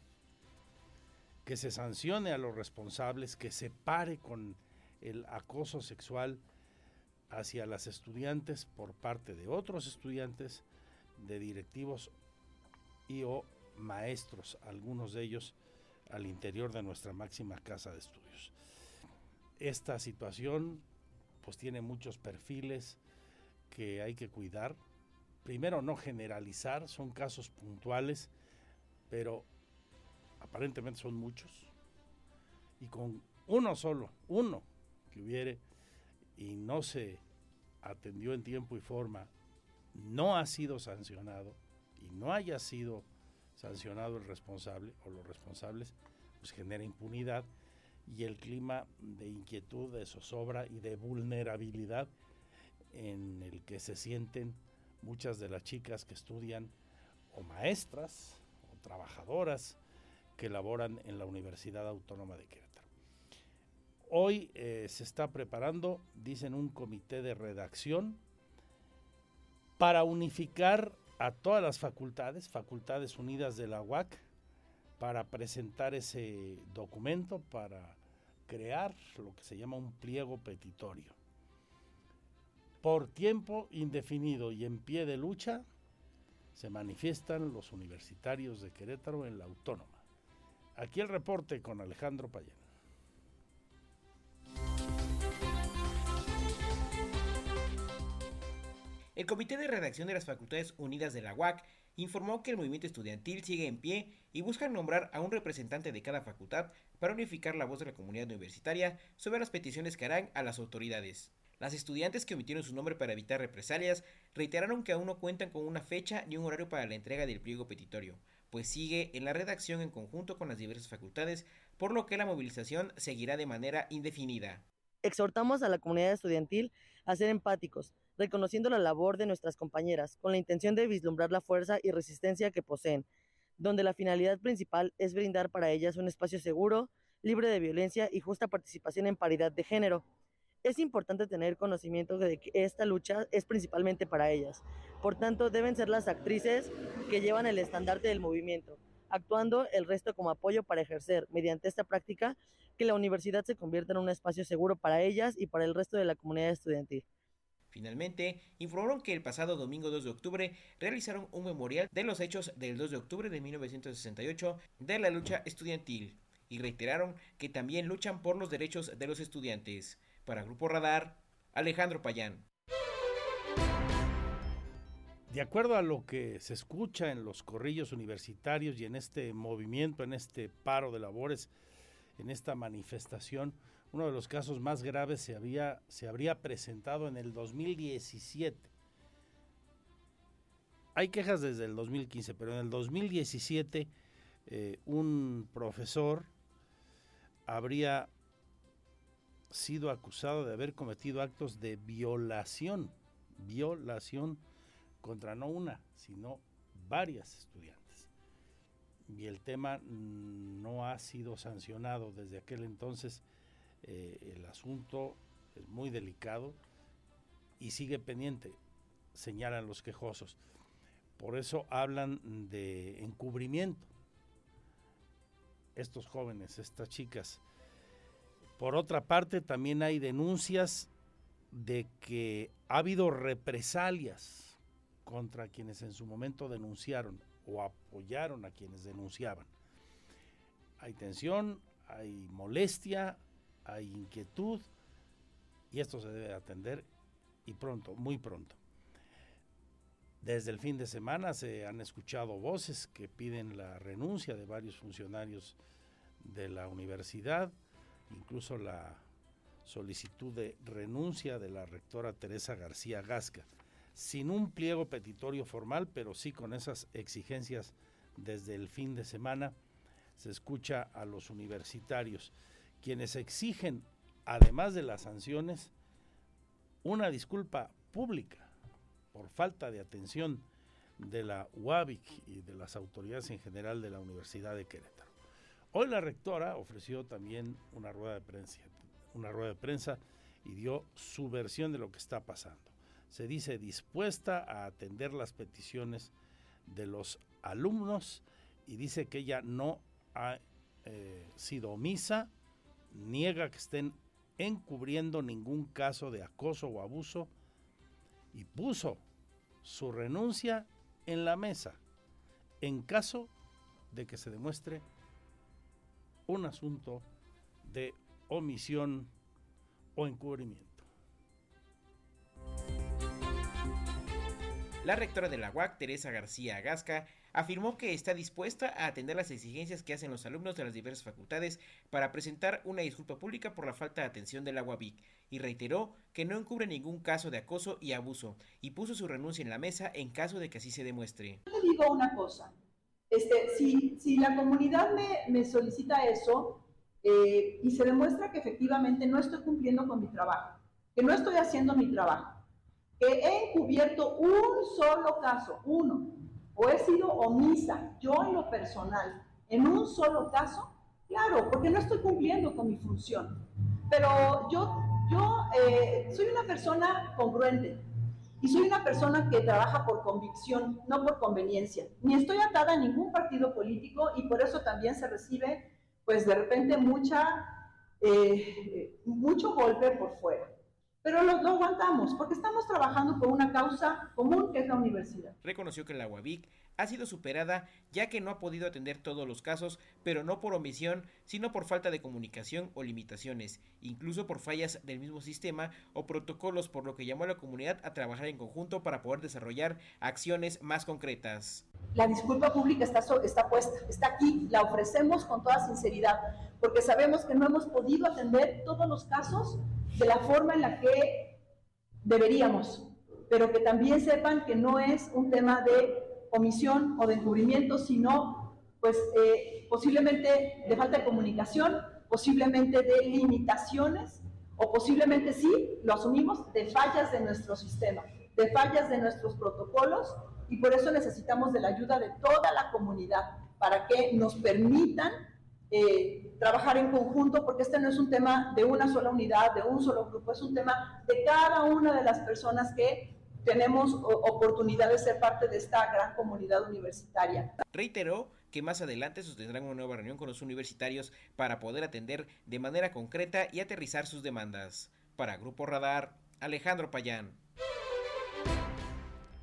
que se sancione a los responsables, que se pare con el acoso sexual hacia las estudiantes por parte de otros estudiantes, de directivos y o maestros, algunos de ellos al interior de nuestra máxima casa de estudios. Esta situación pues tiene muchos perfiles que hay que cuidar. Primero no generalizar, son casos puntuales, pero aparentemente son muchos. Y con uno solo, uno que hubiere y no se atendió en tiempo y forma, no ha sido sancionado y no haya sido sancionado el responsable o los responsables, pues genera impunidad y el clima de inquietud, de zozobra y de vulnerabilidad en el que se sienten muchas de las chicas que estudian o maestras o trabajadoras que laboran en la Universidad Autónoma de Querétaro. Hoy eh, se está preparando, dicen, un comité de redacción para unificar a todas las facultades, facultades unidas de la UAC, para presentar ese documento, para crear lo que se llama un pliego petitorio. Por tiempo indefinido y en pie de lucha se manifiestan los universitarios de Querétaro en la autónoma. Aquí el reporte con Alejandro Payán. El Comité de Redacción de las Facultades Unidas de la UAC informó que el movimiento estudiantil sigue en pie y busca nombrar a un representante de cada facultad para unificar la voz de la comunidad universitaria sobre las peticiones que harán a las autoridades. Las estudiantes que omitieron su nombre para evitar represalias reiteraron que aún no cuentan con una fecha ni un horario para la entrega del pliego petitorio, pues sigue en la redacción en conjunto con las diversas facultades, por lo que la movilización seguirá de manera indefinida. Exhortamos a la comunidad estudiantil a ser empáticos, reconociendo la labor de nuestras compañeras, con la intención de vislumbrar la fuerza y resistencia que poseen, donde la finalidad principal es brindar para ellas un espacio seguro, libre de violencia y justa participación en paridad de género es importante tener conocimiento de que esta lucha es principalmente para ellas. Por tanto, deben ser las actrices que llevan el estandarte del movimiento, actuando el resto como apoyo para ejercer, mediante esta práctica, que la universidad se convierta en un espacio seguro para ellas y para el resto de la comunidad estudiantil. Finalmente, informaron que el pasado domingo 2 de octubre realizaron un memorial de los hechos del 2 de octubre de 1968 de la lucha estudiantil y reiteraron que también luchan por los derechos de los estudiantes. Para Grupo Radar, Alejandro Payán. De acuerdo a lo que se escucha en los corrillos universitarios y en este movimiento, en este paro de labores, en esta manifestación, uno de los casos más graves se, había, se habría presentado en el 2017. Hay quejas desde el 2015, pero en el 2017 eh, un profesor habría sido acusado de haber cometido actos de violación, violación contra no una, sino varias estudiantes. Y el tema no ha sido sancionado desde aquel entonces. Eh, el asunto es muy delicado y sigue pendiente, señalan los quejosos. Por eso hablan de encubrimiento. Estos jóvenes, estas chicas, por otra parte, también hay denuncias de que ha habido represalias contra quienes en su momento denunciaron o apoyaron a quienes denunciaban. Hay tensión, hay molestia, hay inquietud y esto se debe atender y pronto, muy pronto. Desde el fin de semana se han escuchado voces que piden la renuncia de varios funcionarios de la universidad incluso la solicitud de renuncia de la rectora Teresa García Gasca, sin un pliego petitorio formal, pero sí con esas exigencias desde el fin de semana, se escucha a los universitarios, quienes exigen, además de las sanciones, una disculpa pública por falta de atención de la UABIC y de las autoridades en general de la Universidad de Querétaro. Hoy la rectora ofreció también una rueda de prensa, una rueda de prensa y dio su versión de lo que está pasando. Se dice dispuesta a atender las peticiones de los alumnos y dice que ella no ha eh, sido omisa, niega que estén encubriendo ningún caso de acoso o abuso y puso su renuncia en la mesa en caso de que se demuestre un asunto de omisión o encubrimiento. La rectora de la UAC, Teresa García Agasca, afirmó que está dispuesta a atender las exigencias que hacen los alumnos de las diversas facultades para presentar una disculpa pública por la falta de atención de la UABIC y reiteró que no encubre ningún caso de acoso y abuso y puso su renuncia en la mesa en caso de que así se demuestre. Yo digo una cosa, este, si, si la comunidad me, me solicita eso eh, y se demuestra que efectivamente no estoy cumpliendo con mi trabajo, que no estoy haciendo mi trabajo, que he encubierto un solo caso, uno, o he sido omisa, yo en lo personal, en un solo caso, claro, porque no estoy cumpliendo con mi función. Pero yo, yo eh, soy una persona congruente y soy una persona que trabaja por convicción, no por conveniencia. Ni estoy atada a ningún partido político y por eso también se recibe, pues de repente, eh, mucho golpe por fuera. Pero lo, lo, aguantamos porque estamos trabajando por una causa común que es la universidad. Reconoció que la UABIC ha sido superada ya que no ha podido atender todos los casos, pero no por omisión, sino por falta de comunicación o limitaciones, incluso por fallas del mismo sistema o protocolos, por lo que llamó a la comunidad a trabajar en conjunto para poder desarrollar acciones más concretas. La disculpa pública está, está puesta, está aquí, la ofrecemos con toda sinceridad, porque sabemos que no hemos podido atender todos los casos de la forma en la que deberíamos, pero que también sepan que no es un tema de omisión o de encubrimiento, sino pues eh, posiblemente de falta de comunicación, posiblemente de limitaciones o posiblemente sí, lo asumimos, de fallas de nuestro sistema, de fallas de nuestros protocolos y por eso necesitamos de la ayuda de toda la comunidad para que nos permitan eh, trabajar en conjunto, porque este no es un tema de una sola unidad, de un solo grupo, es un tema de cada una de las personas que tenemos oportunidad de ser parte de esta gran comunidad universitaria. Reiteró que más adelante sostendrán una nueva reunión con los universitarios para poder atender de manera concreta y aterrizar sus demandas. Para Grupo Radar, Alejandro Payán.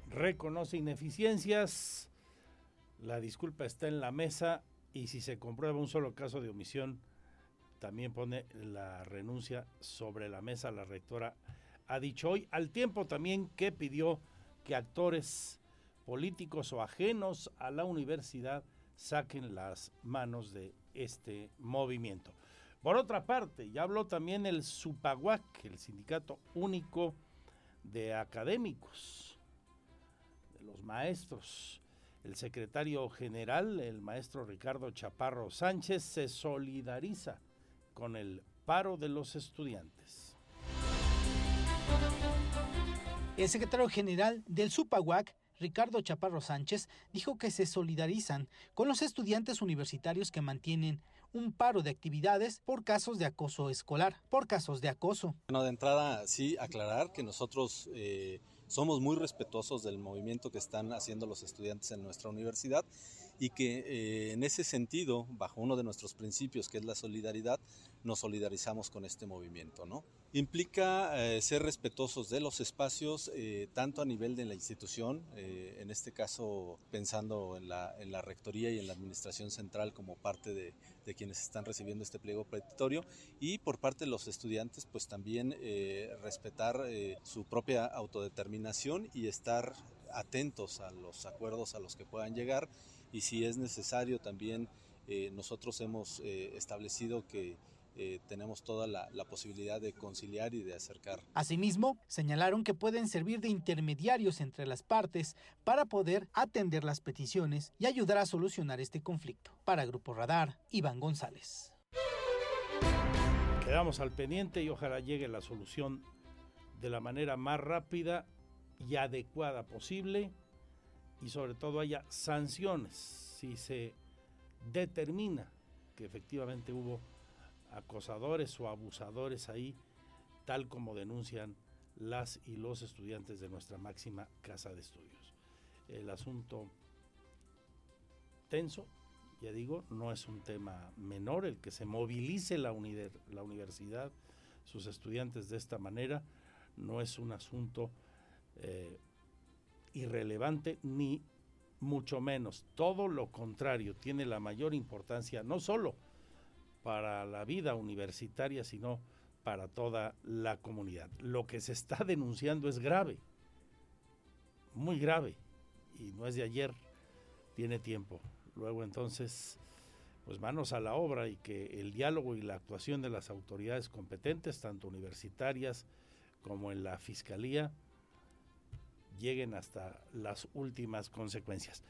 Reconoce ineficiencias, la disculpa está en la mesa y si se comprueba un solo caso de omisión, también pone la renuncia sobre la mesa la rectora ha dicho hoy, al tiempo también que pidió que actores políticos o ajenos a la universidad saquen las manos de este movimiento. Por otra parte, ya habló también el SUPAGUAC, el Sindicato Único de Académicos, de los maestros. El secretario general, el maestro Ricardo Chaparro Sánchez, se solidariza con el paro de los estudiantes. El secretario general del SUPAGUAC, Ricardo Chaparro Sánchez, dijo que se solidarizan con los estudiantes universitarios que mantienen un paro de actividades por casos de acoso escolar, por casos de acoso. Bueno, de entrada sí aclarar que nosotros eh, somos muy respetuosos del movimiento que están haciendo los estudiantes en nuestra universidad y que eh, en ese sentido, bajo uno de nuestros principios que es la solidaridad, nos solidarizamos con este movimiento. ¿no? Implica eh, ser respetuosos de los espacios, eh, tanto a nivel de la institución, en este caso pensando en la, rectoría y en la administración central como parte de, quienes están recibiendo este pliego petitorio, y por parte de los estudiantes, pues también respetar su propia autodeterminación y estar atentos a los acuerdos a los que puedan llegar. Y si es necesario también eh, nosotros hemos eh, establecido que eh, tenemos toda la, la, posibilidad de conciliar y de acercar. Asimismo, señalaron que pueden servir de intermediarios entre las partes para poder atender las peticiones y ayudar a solucionar este conflicto. Para Grupo Radar, Iván González. Quedamos al pendiente y ojalá llegue la solución de la manera más rápida y adecuada posible y sobre todo haya sanciones si se determina que efectivamente hubo acosadores o abusadores ahí, tal como denuncian las y los estudiantes de nuestra máxima casa de estudios. El asunto tenso, ya digo, no es un tema menor el que se movilice la, la universidad, sus estudiantes de esta manera, no es un asunto eh, irrelevante ni mucho menos. Todo lo contrario, tiene la mayor importancia no solo para la vida universitaria, sino para toda la comunidad. Lo que se está denunciando es grave, muy grave, y no es de ayer, tiene tiempo. Luego entonces, pues manos a la obra y que el diálogo y la actuación de las autoridades competentes, tanto universitarias como en la fiscalía, lleguen hasta las últimas consecuencias.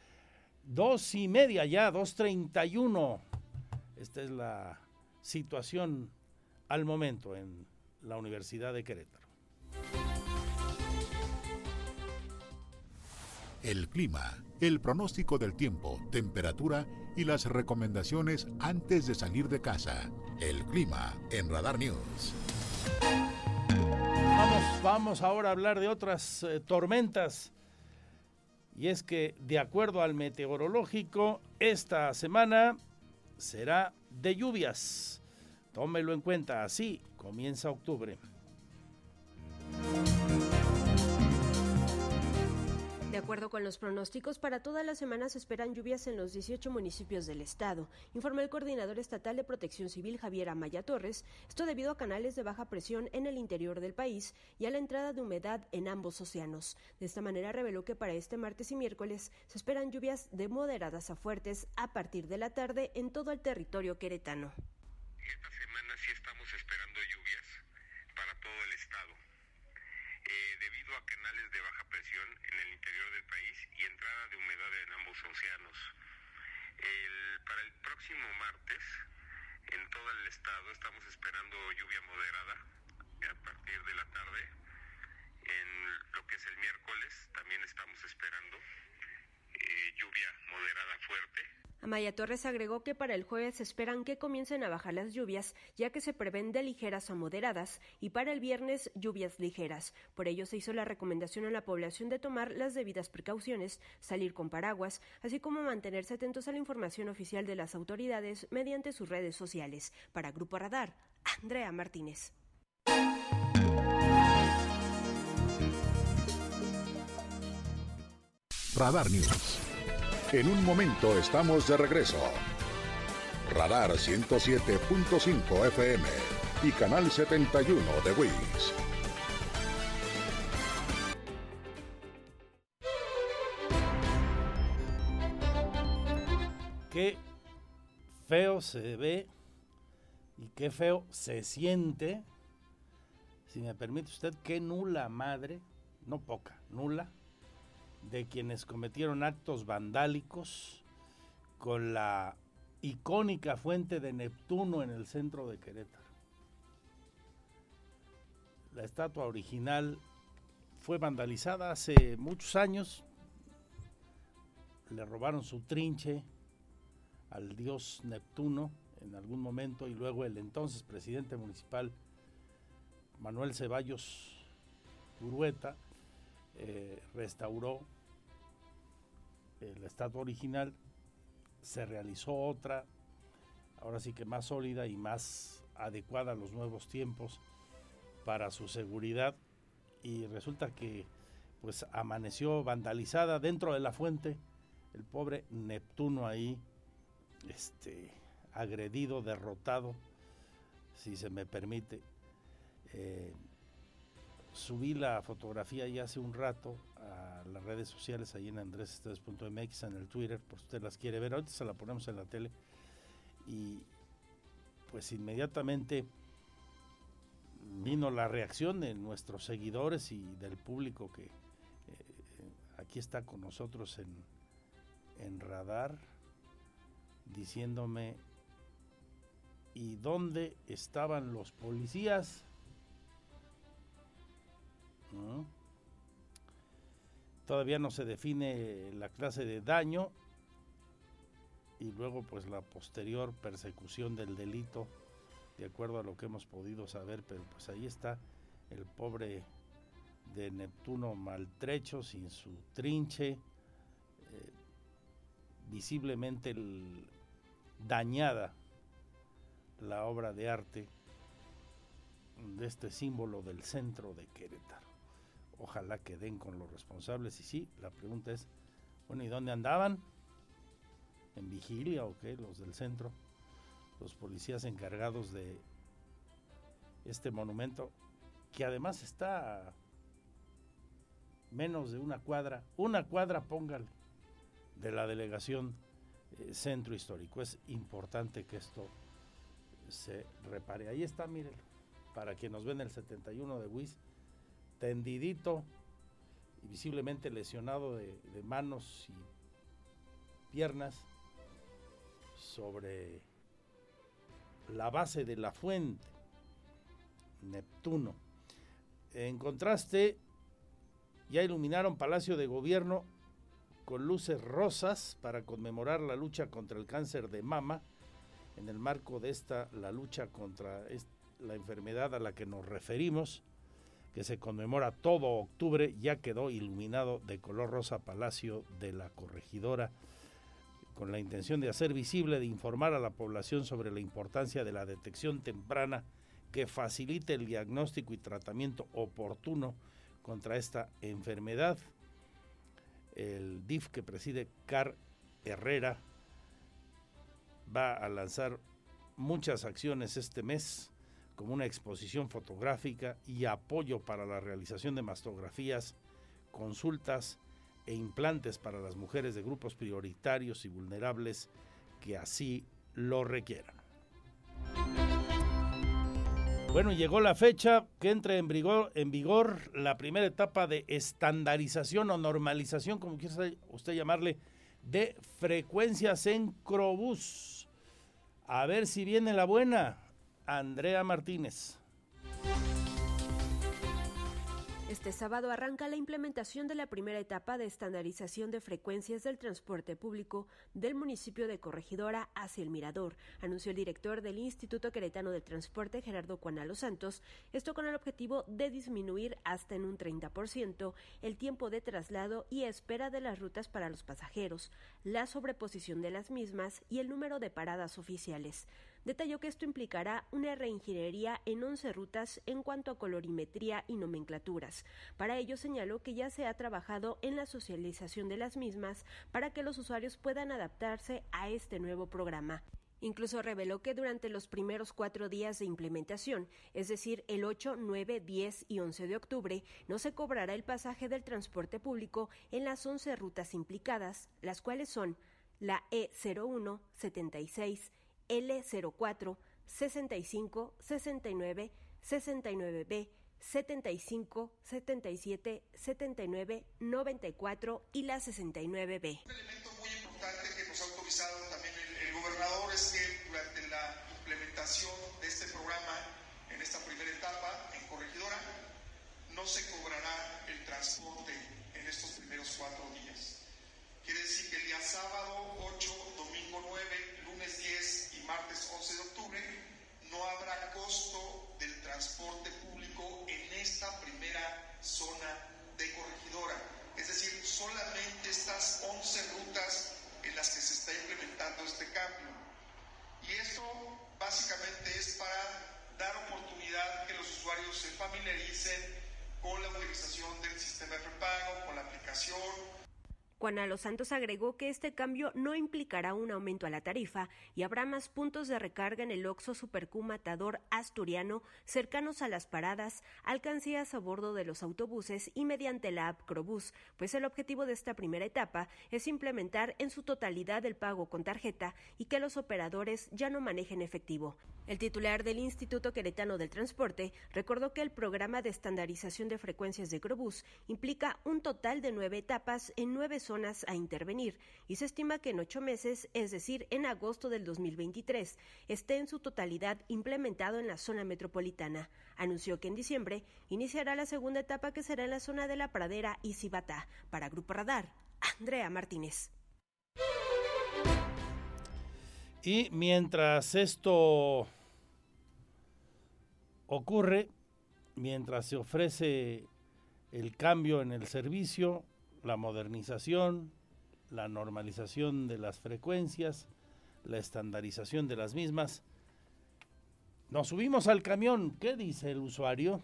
Dos y media ya, dos treinta y uno. Esta es la situación al momento en la Universidad de Querétaro. El clima, el pronóstico del tiempo, temperatura y las recomendaciones antes de salir de casa. El clima en Radar News. Vamos, vamos ahora a hablar de otras eh, tormentas. Y es que, de acuerdo al meteorológico, esta semana será de lluvias. Tómelo en cuenta, así comienza octubre. Acuerdo con los pronósticos, para toda la semana se esperan lluvias en los 18 municipios del estado, informó el coordinador estatal de protección civil Javier Amaya Torres, esto debido a canales de baja presión en el interior del país y a la entrada de humedad en ambos océanos. De esta manera reveló que para este martes y miércoles se esperan lluvias de moderadas a fuertes a partir de la tarde en todo el territorio queretano. Esta semana sí estamos esperando lluvias para todo el estado, eh, debido a canales de baja presión en el interior del país y entrada de humedad en ambos océanos. El- para el próximo martes, en todo el estado, estamos esperando lluvia moderada a partir de la tarde. En lo que es el miércoles, también estamos esperando eh, lluvia moderada fuerte. Amaya Torres agregó que para el jueves esperan que comiencen a bajar las lluvias, ya que se prevén de ligeras a moderadas, y para el viernes lluvias ligeras. Por ello se hizo la recomendación a la población de tomar las debidas precauciones, salir con paraguas, así como mantenerse atentos a la información oficial de las autoridades mediante sus redes sociales. Para Grupo Radar, Andrea Martínez. Radar News. En un momento estamos de regreso. Radar 107.5 FM y Canal 71 de WIS. Qué feo se ve y qué feo se siente, si me permite usted, qué nula madre, no poca, nula, de quienes cometieron actos vandálicos con la icónica fuente de Neptuno en el centro de Querétaro. La estatua original fue vandalizada hace muchos años. Le robaron su trinche al dios Neptuno en algún momento y luego el entonces presidente municipal Manuel Ceballos Urueta eh, restauró la estatua original, se realizó otra, ahora sí que más sólida y más adecuada a los nuevos tiempos para su seguridad. Y resulta que pues amaneció vandalizada dentro de la fuente el pobre Neptuno ahí este agredido derrotado si se me permite Eh, subí la fotografía ya hace un rato a las redes sociales ahí en andresesteves.mx en el Twitter por si usted las quiere ver ahorita se la ponemos en la tele y pues inmediatamente vino la reacción de nuestros seguidores y del público que eh, aquí está con nosotros en, en radar diciéndome ¿y dónde estaban los policías? Todavía no se define la clase de daño y luego pues la posterior persecución del delito de acuerdo a lo que hemos podido saber, pero pues ahí está el pobre de Neptuno maltrecho, sin su trinche, eh, visiblemente dañada la obra de arte de este símbolo del centro de Querétaro. Ojalá que den con los responsables y sí, la pregunta es, bueno, ¿y dónde andaban? ¿En vigilia o qué? Los del centro, los policías encargados de este monumento, que además está menos de una cuadra, una cuadra póngale, de la delegación eh, centro histórico. Es importante que esto se repare. Ahí está, mírenlo, para quien nos ven el 71 de WIS, tendidito y visiblemente lesionado de, manos y piernas sobre la base de la fuente, Neptuno. En contraste, ya iluminaron Palacio de Gobierno con luces rosas para conmemorar la lucha contra el cáncer de mama. En el marco de esta, la lucha contra la enfermedad a la que nos referimos, que se conmemora todo octubre, ya quedó iluminado de color rosa Palacio de la Corregidora, con la intención de hacer visible, de informar a la población sobre la importancia de la detección temprana que facilite el diagnóstico y tratamiento oportuno contra esta enfermedad. El DIF que preside Car Herrera va a lanzar muchas acciones este mes como una exposición fotográfica y apoyo para la realización de mastografías, consultas e implantes para las mujeres de grupos prioritarios y vulnerables que así lo requieran. Bueno, llegó la fecha que entre en vigor, la primera etapa de estandarización o normalización, como quiera usted llamarle, de frecuencias en Crobús. A ver si viene la buena. Andrea Martínez. Este sábado arranca la implementación de la primera etapa de estandarización de frecuencias del transporte público del municipio de Corregidora hacia el Mirador, anunció el director del Instituto Queretano del Transporte, Gerardo Cuanalo Santos, esto con el objetivo de disminuir hasta en un 30% el tiempo de traslado y espera de las rutas para los pasajeros, la sobreposición de las mismas y el número de paradas oficiales detalló que esto implicará una reingeniería en 11 rutas en cuanto a colorimetría y nomenclaturas. Para ello señaló que ya se ha trabajado en la socialización de las mismas para que los usuarios puedan adaptarse a este nuevo programa. Incluso reveló que durante los primeros cuatro días de implementación, es decir, el 8, 9, 10 y 11 de octubre, no se cobrará el pasaje del transporte público en las 11 rutas implicadas, las cuales son la E01, 76, L04 65 69 69B 75 77 79 94 y la 69B. Un elemento muy importante que nos ha autorizado también el, el gobernador es que durante la implementación de este programa en esta primera etapa en Corregidora no se cobrará el transporte en estos primeros cuatro días. Quiere decir que el día sábado 8, domingo 9, lunes 10 martes 11 de octubre, no habrá costo del transporte público en esta primera zona de corregidora. Es decir, solamente estas 11 rutas en las que se está implementando este cambio. Y esto básicamente es para dar oportunidad que los usuarios se familiaricen con la utilización del sistema de prepago, con la aplicación, Juan Los Santos agregó que este cambio no implicará un aumento a la tarifa y habrá más puntos de recarga en el Oxo Supercu Matador Asturiano cercanos a las paradas, alcancías a bordo de los autobuses y mediante la app Crobús, pues el objetivo de esta primera etapa es implementar en su totalidad el pago con tarjeta y que los operadores ya no manejen efectivo. El titular del Instituto Queretano del Transporte recordó que el programa de estandarización de frecuencias de Crobús implica un total de nueve etapas en nueve zonas a intervenir y se estima que en ocho meses, es decir, en agosto del 2023, esté en su totalidad implementado en la zona metropolitana. Anunció que en diciembre iniciará la segunda etapa que será en la zona de la Pradera y Cibata. Para Grupo Radar, Andrea Martínez. Y mientras esto ocurre, mientras se ofrece el cambio en el servicio, la modernización, la normalización de las frecuencias, la estandarización de las mismas. Nos subimos al camión. ¿Qué dice el usuario?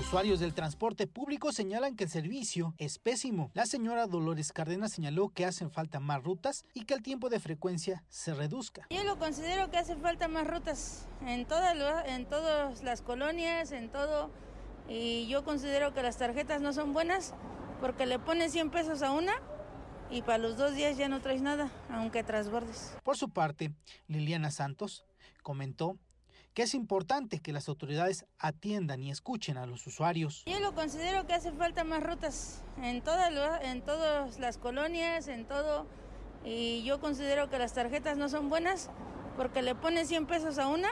Usuarios del transporte público señalan que el servicio es pésimo. La señora Dolores Cárdenas señaló que hacen falta más rutas y que el tiempo de frecuencia se reduzca. Yo lo considero que hace falta más rutas en todas, en todas las colonias, en todo y yo considero que las tarjetas no son buenas porque le pones 100 pesos a una y para los dos días ya no traes nada, aunque trasbordes. Por su parte, Liliana Santos comentó que es importante que las autoridades atiendan y escuchen a los usuarios. Yo lo considero que hace falta más rutas en todas, en todas las colonias, en todo, y yo considero que las tarjetas no son buenas porque le pones 100 pesos a una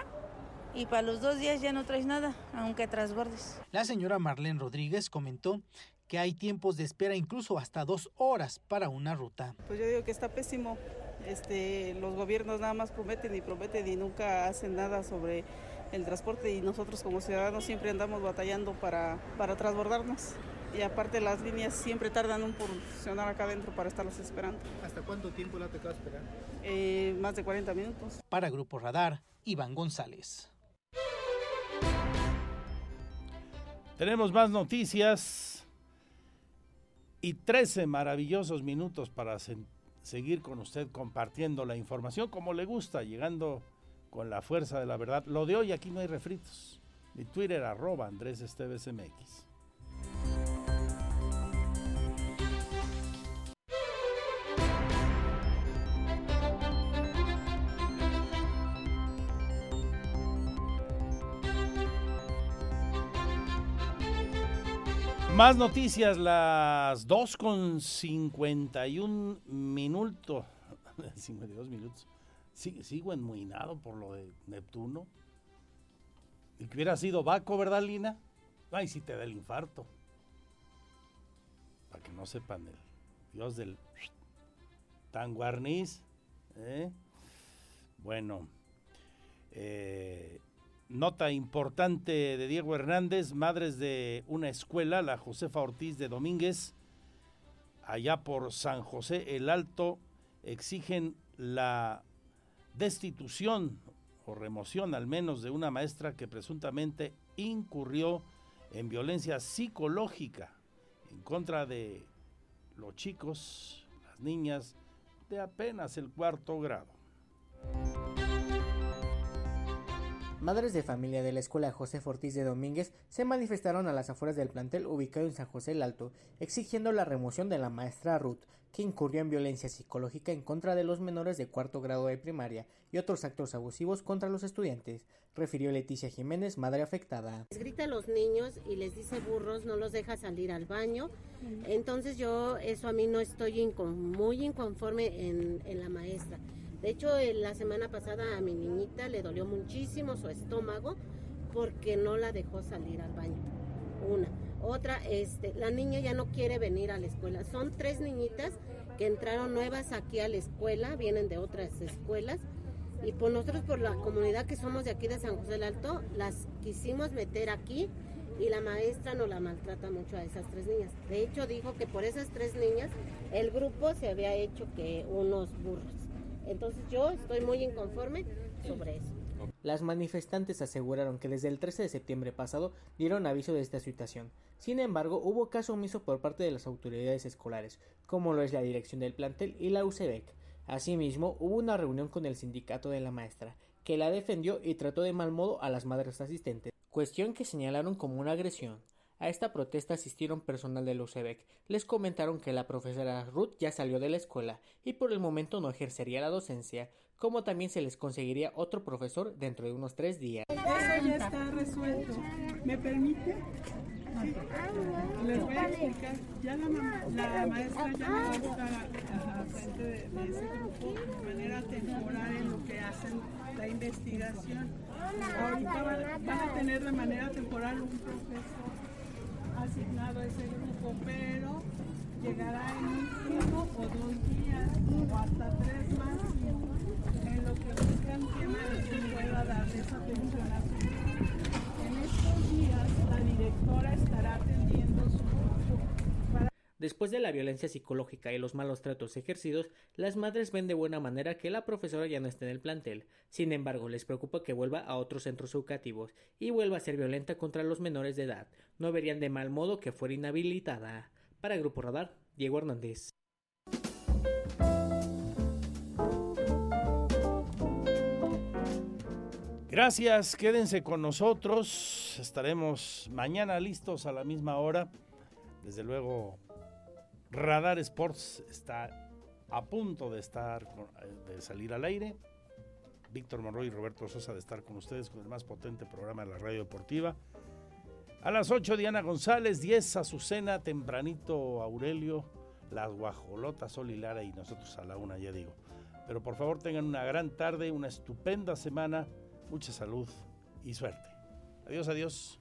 y para los dos días ya no traes nada, aunque transbordes. La señora Marlene Rodríguez comentó que hay tiempos de espera incluso hasta dos horas para una ruta. Pues yo digo que está pésimo. Este, los gobiernos nada más prometen y prometen y nunca hacen nada sobre el transporte y nosotros como ciudadanos siempre andamos batallando para, para transbordarnos. Y aparte las líneas siempre tardan un funcionar acá adentro para estarlos esperando. ¿Hasta cuánto tiempo la te tocado esperar? Eh, más de 40 minutos. Para Grupo Radar, Iván González. Tenemos más noticias y 13 maravillosos minutos para seguir con usted compartiendo la información como le gusta, llegando con la fuerza de la verdad. Lo de hoy aquí no hay refritos. Mi Twitter arroba Andrés Esteves MX. Más noticias, las 2 con 51 <laughs> minutos. 52 minutos. sigo enmuinado por lo de Neptuno. Y que hubiera sido Baco, ¿verdad, Lina? Ay, si te da el infarto. Para que no sepan el dios del tan guarniz. ¿eh? Bueno, eh, Nota importante de Diego Hernández, madres de una escuela, la Josefa Ortiz de Domínguez, allá por San José el Alto, exigen la destitución o remoción al menos de una maestra que presuntamente incurrió en violencia psicológica en contra de los chicos, las niñas de apenas el cuarto grado. Madres de familia de la escuela José Ortiz de Domínguez se manifestaron a las afueras del plantel ubicado en San José el Alto, exigiendo la remoción de la maestra Ruth, que incurrió en violencia psicológica en contra de los menores de cuarto grado de primaria y otros actos abusivos contra los estudiantes, refirió Leticia Jiménez, madre afectada. Les grita a los niños y les dice burros, no los deja salir al baño. Entonces yo, eso a mí no estoy muy inconforme en la maestra. De hecho, la semana pasada a mi niñita le dolió muchísimo su estómago porque no la dejó salir al baño. Una. Otra, este, la niña ya no quiere venir a la escuela. Son tres niñitas que entraron nuevas aquí a la escuela, vienen de otras escuelas. Y por nosotros, por la comunidad que somos de aquí de San José del Alto, las quisimos meter aquí y la maestra no la maltrata mucho a esas tres niñas. De hecho, dijo que por esas tres niñas el grupo se había hecho que unos burros. Entonces yo estoy muy inconforme sobre eso. Las manifestantes aseguraron que desde el 13 de septiembre pasado dieron aviso de esta situación. Sin embargo, hubo caso omiso por parte de las autoridades escolares, como lo es la dirección del plantel y la UCEBEC. Asimismo, hubo una reunión con el sindicato de la maestra, que la defendió y trató de mal modo a las madres asistentes, cuestión que señalaron como una agresión. A esta protesta asistieron personal del UCEBEC. Les comentaron que la profesora Ruth ya salió de la escuela y por el momento no ejercería la docencia, como también se les conseguiría otro profesor dentro de unos tres días. Eso ya está resuelto. ¿Me permite? Sí. Les voy a explicar. Ya la, la maestra ya no va a estar frente de, de, ese grupo de manera temporal en lo que hacen la investigación. Ahorita van, van a tener de manera temporal un profesor asignado a ese grupo, pero llegará en uno o dos días o hasta tres más en lo que buscan que nadie pueda darles atención a su En estos días la directora estará atendiendo Después de la violencia psicológica y los malos tratos ejercidos, las madres ven de buena manera que la profesora ya no esté en el plantel. Sin embargo, les preocupa que vuelva a otros centros educativos y vuelva a ser violenta contra los menores de edad. No verían de mal modo que fuera inhabilitada. Para Grupo Radar, Diego Hernández. Gracias, quédense con nosotros. Estaremos mañana listos a la misma hora. Desde luego Radar Sports está a punto de estar de salir al aire. Víctor Monroy y Roberto Sosa de estar con ustedes con el más potente programa de la radio deportiva. A las 8 Diana González, 10 Azucena, tempranito Aurelio, las guajolotas Sol y Lara y nosotros a la una, ya digo. Pero por favor tengan una gran tarde, una estupenda semana, mucha salud y suerte. Adiós, adiós.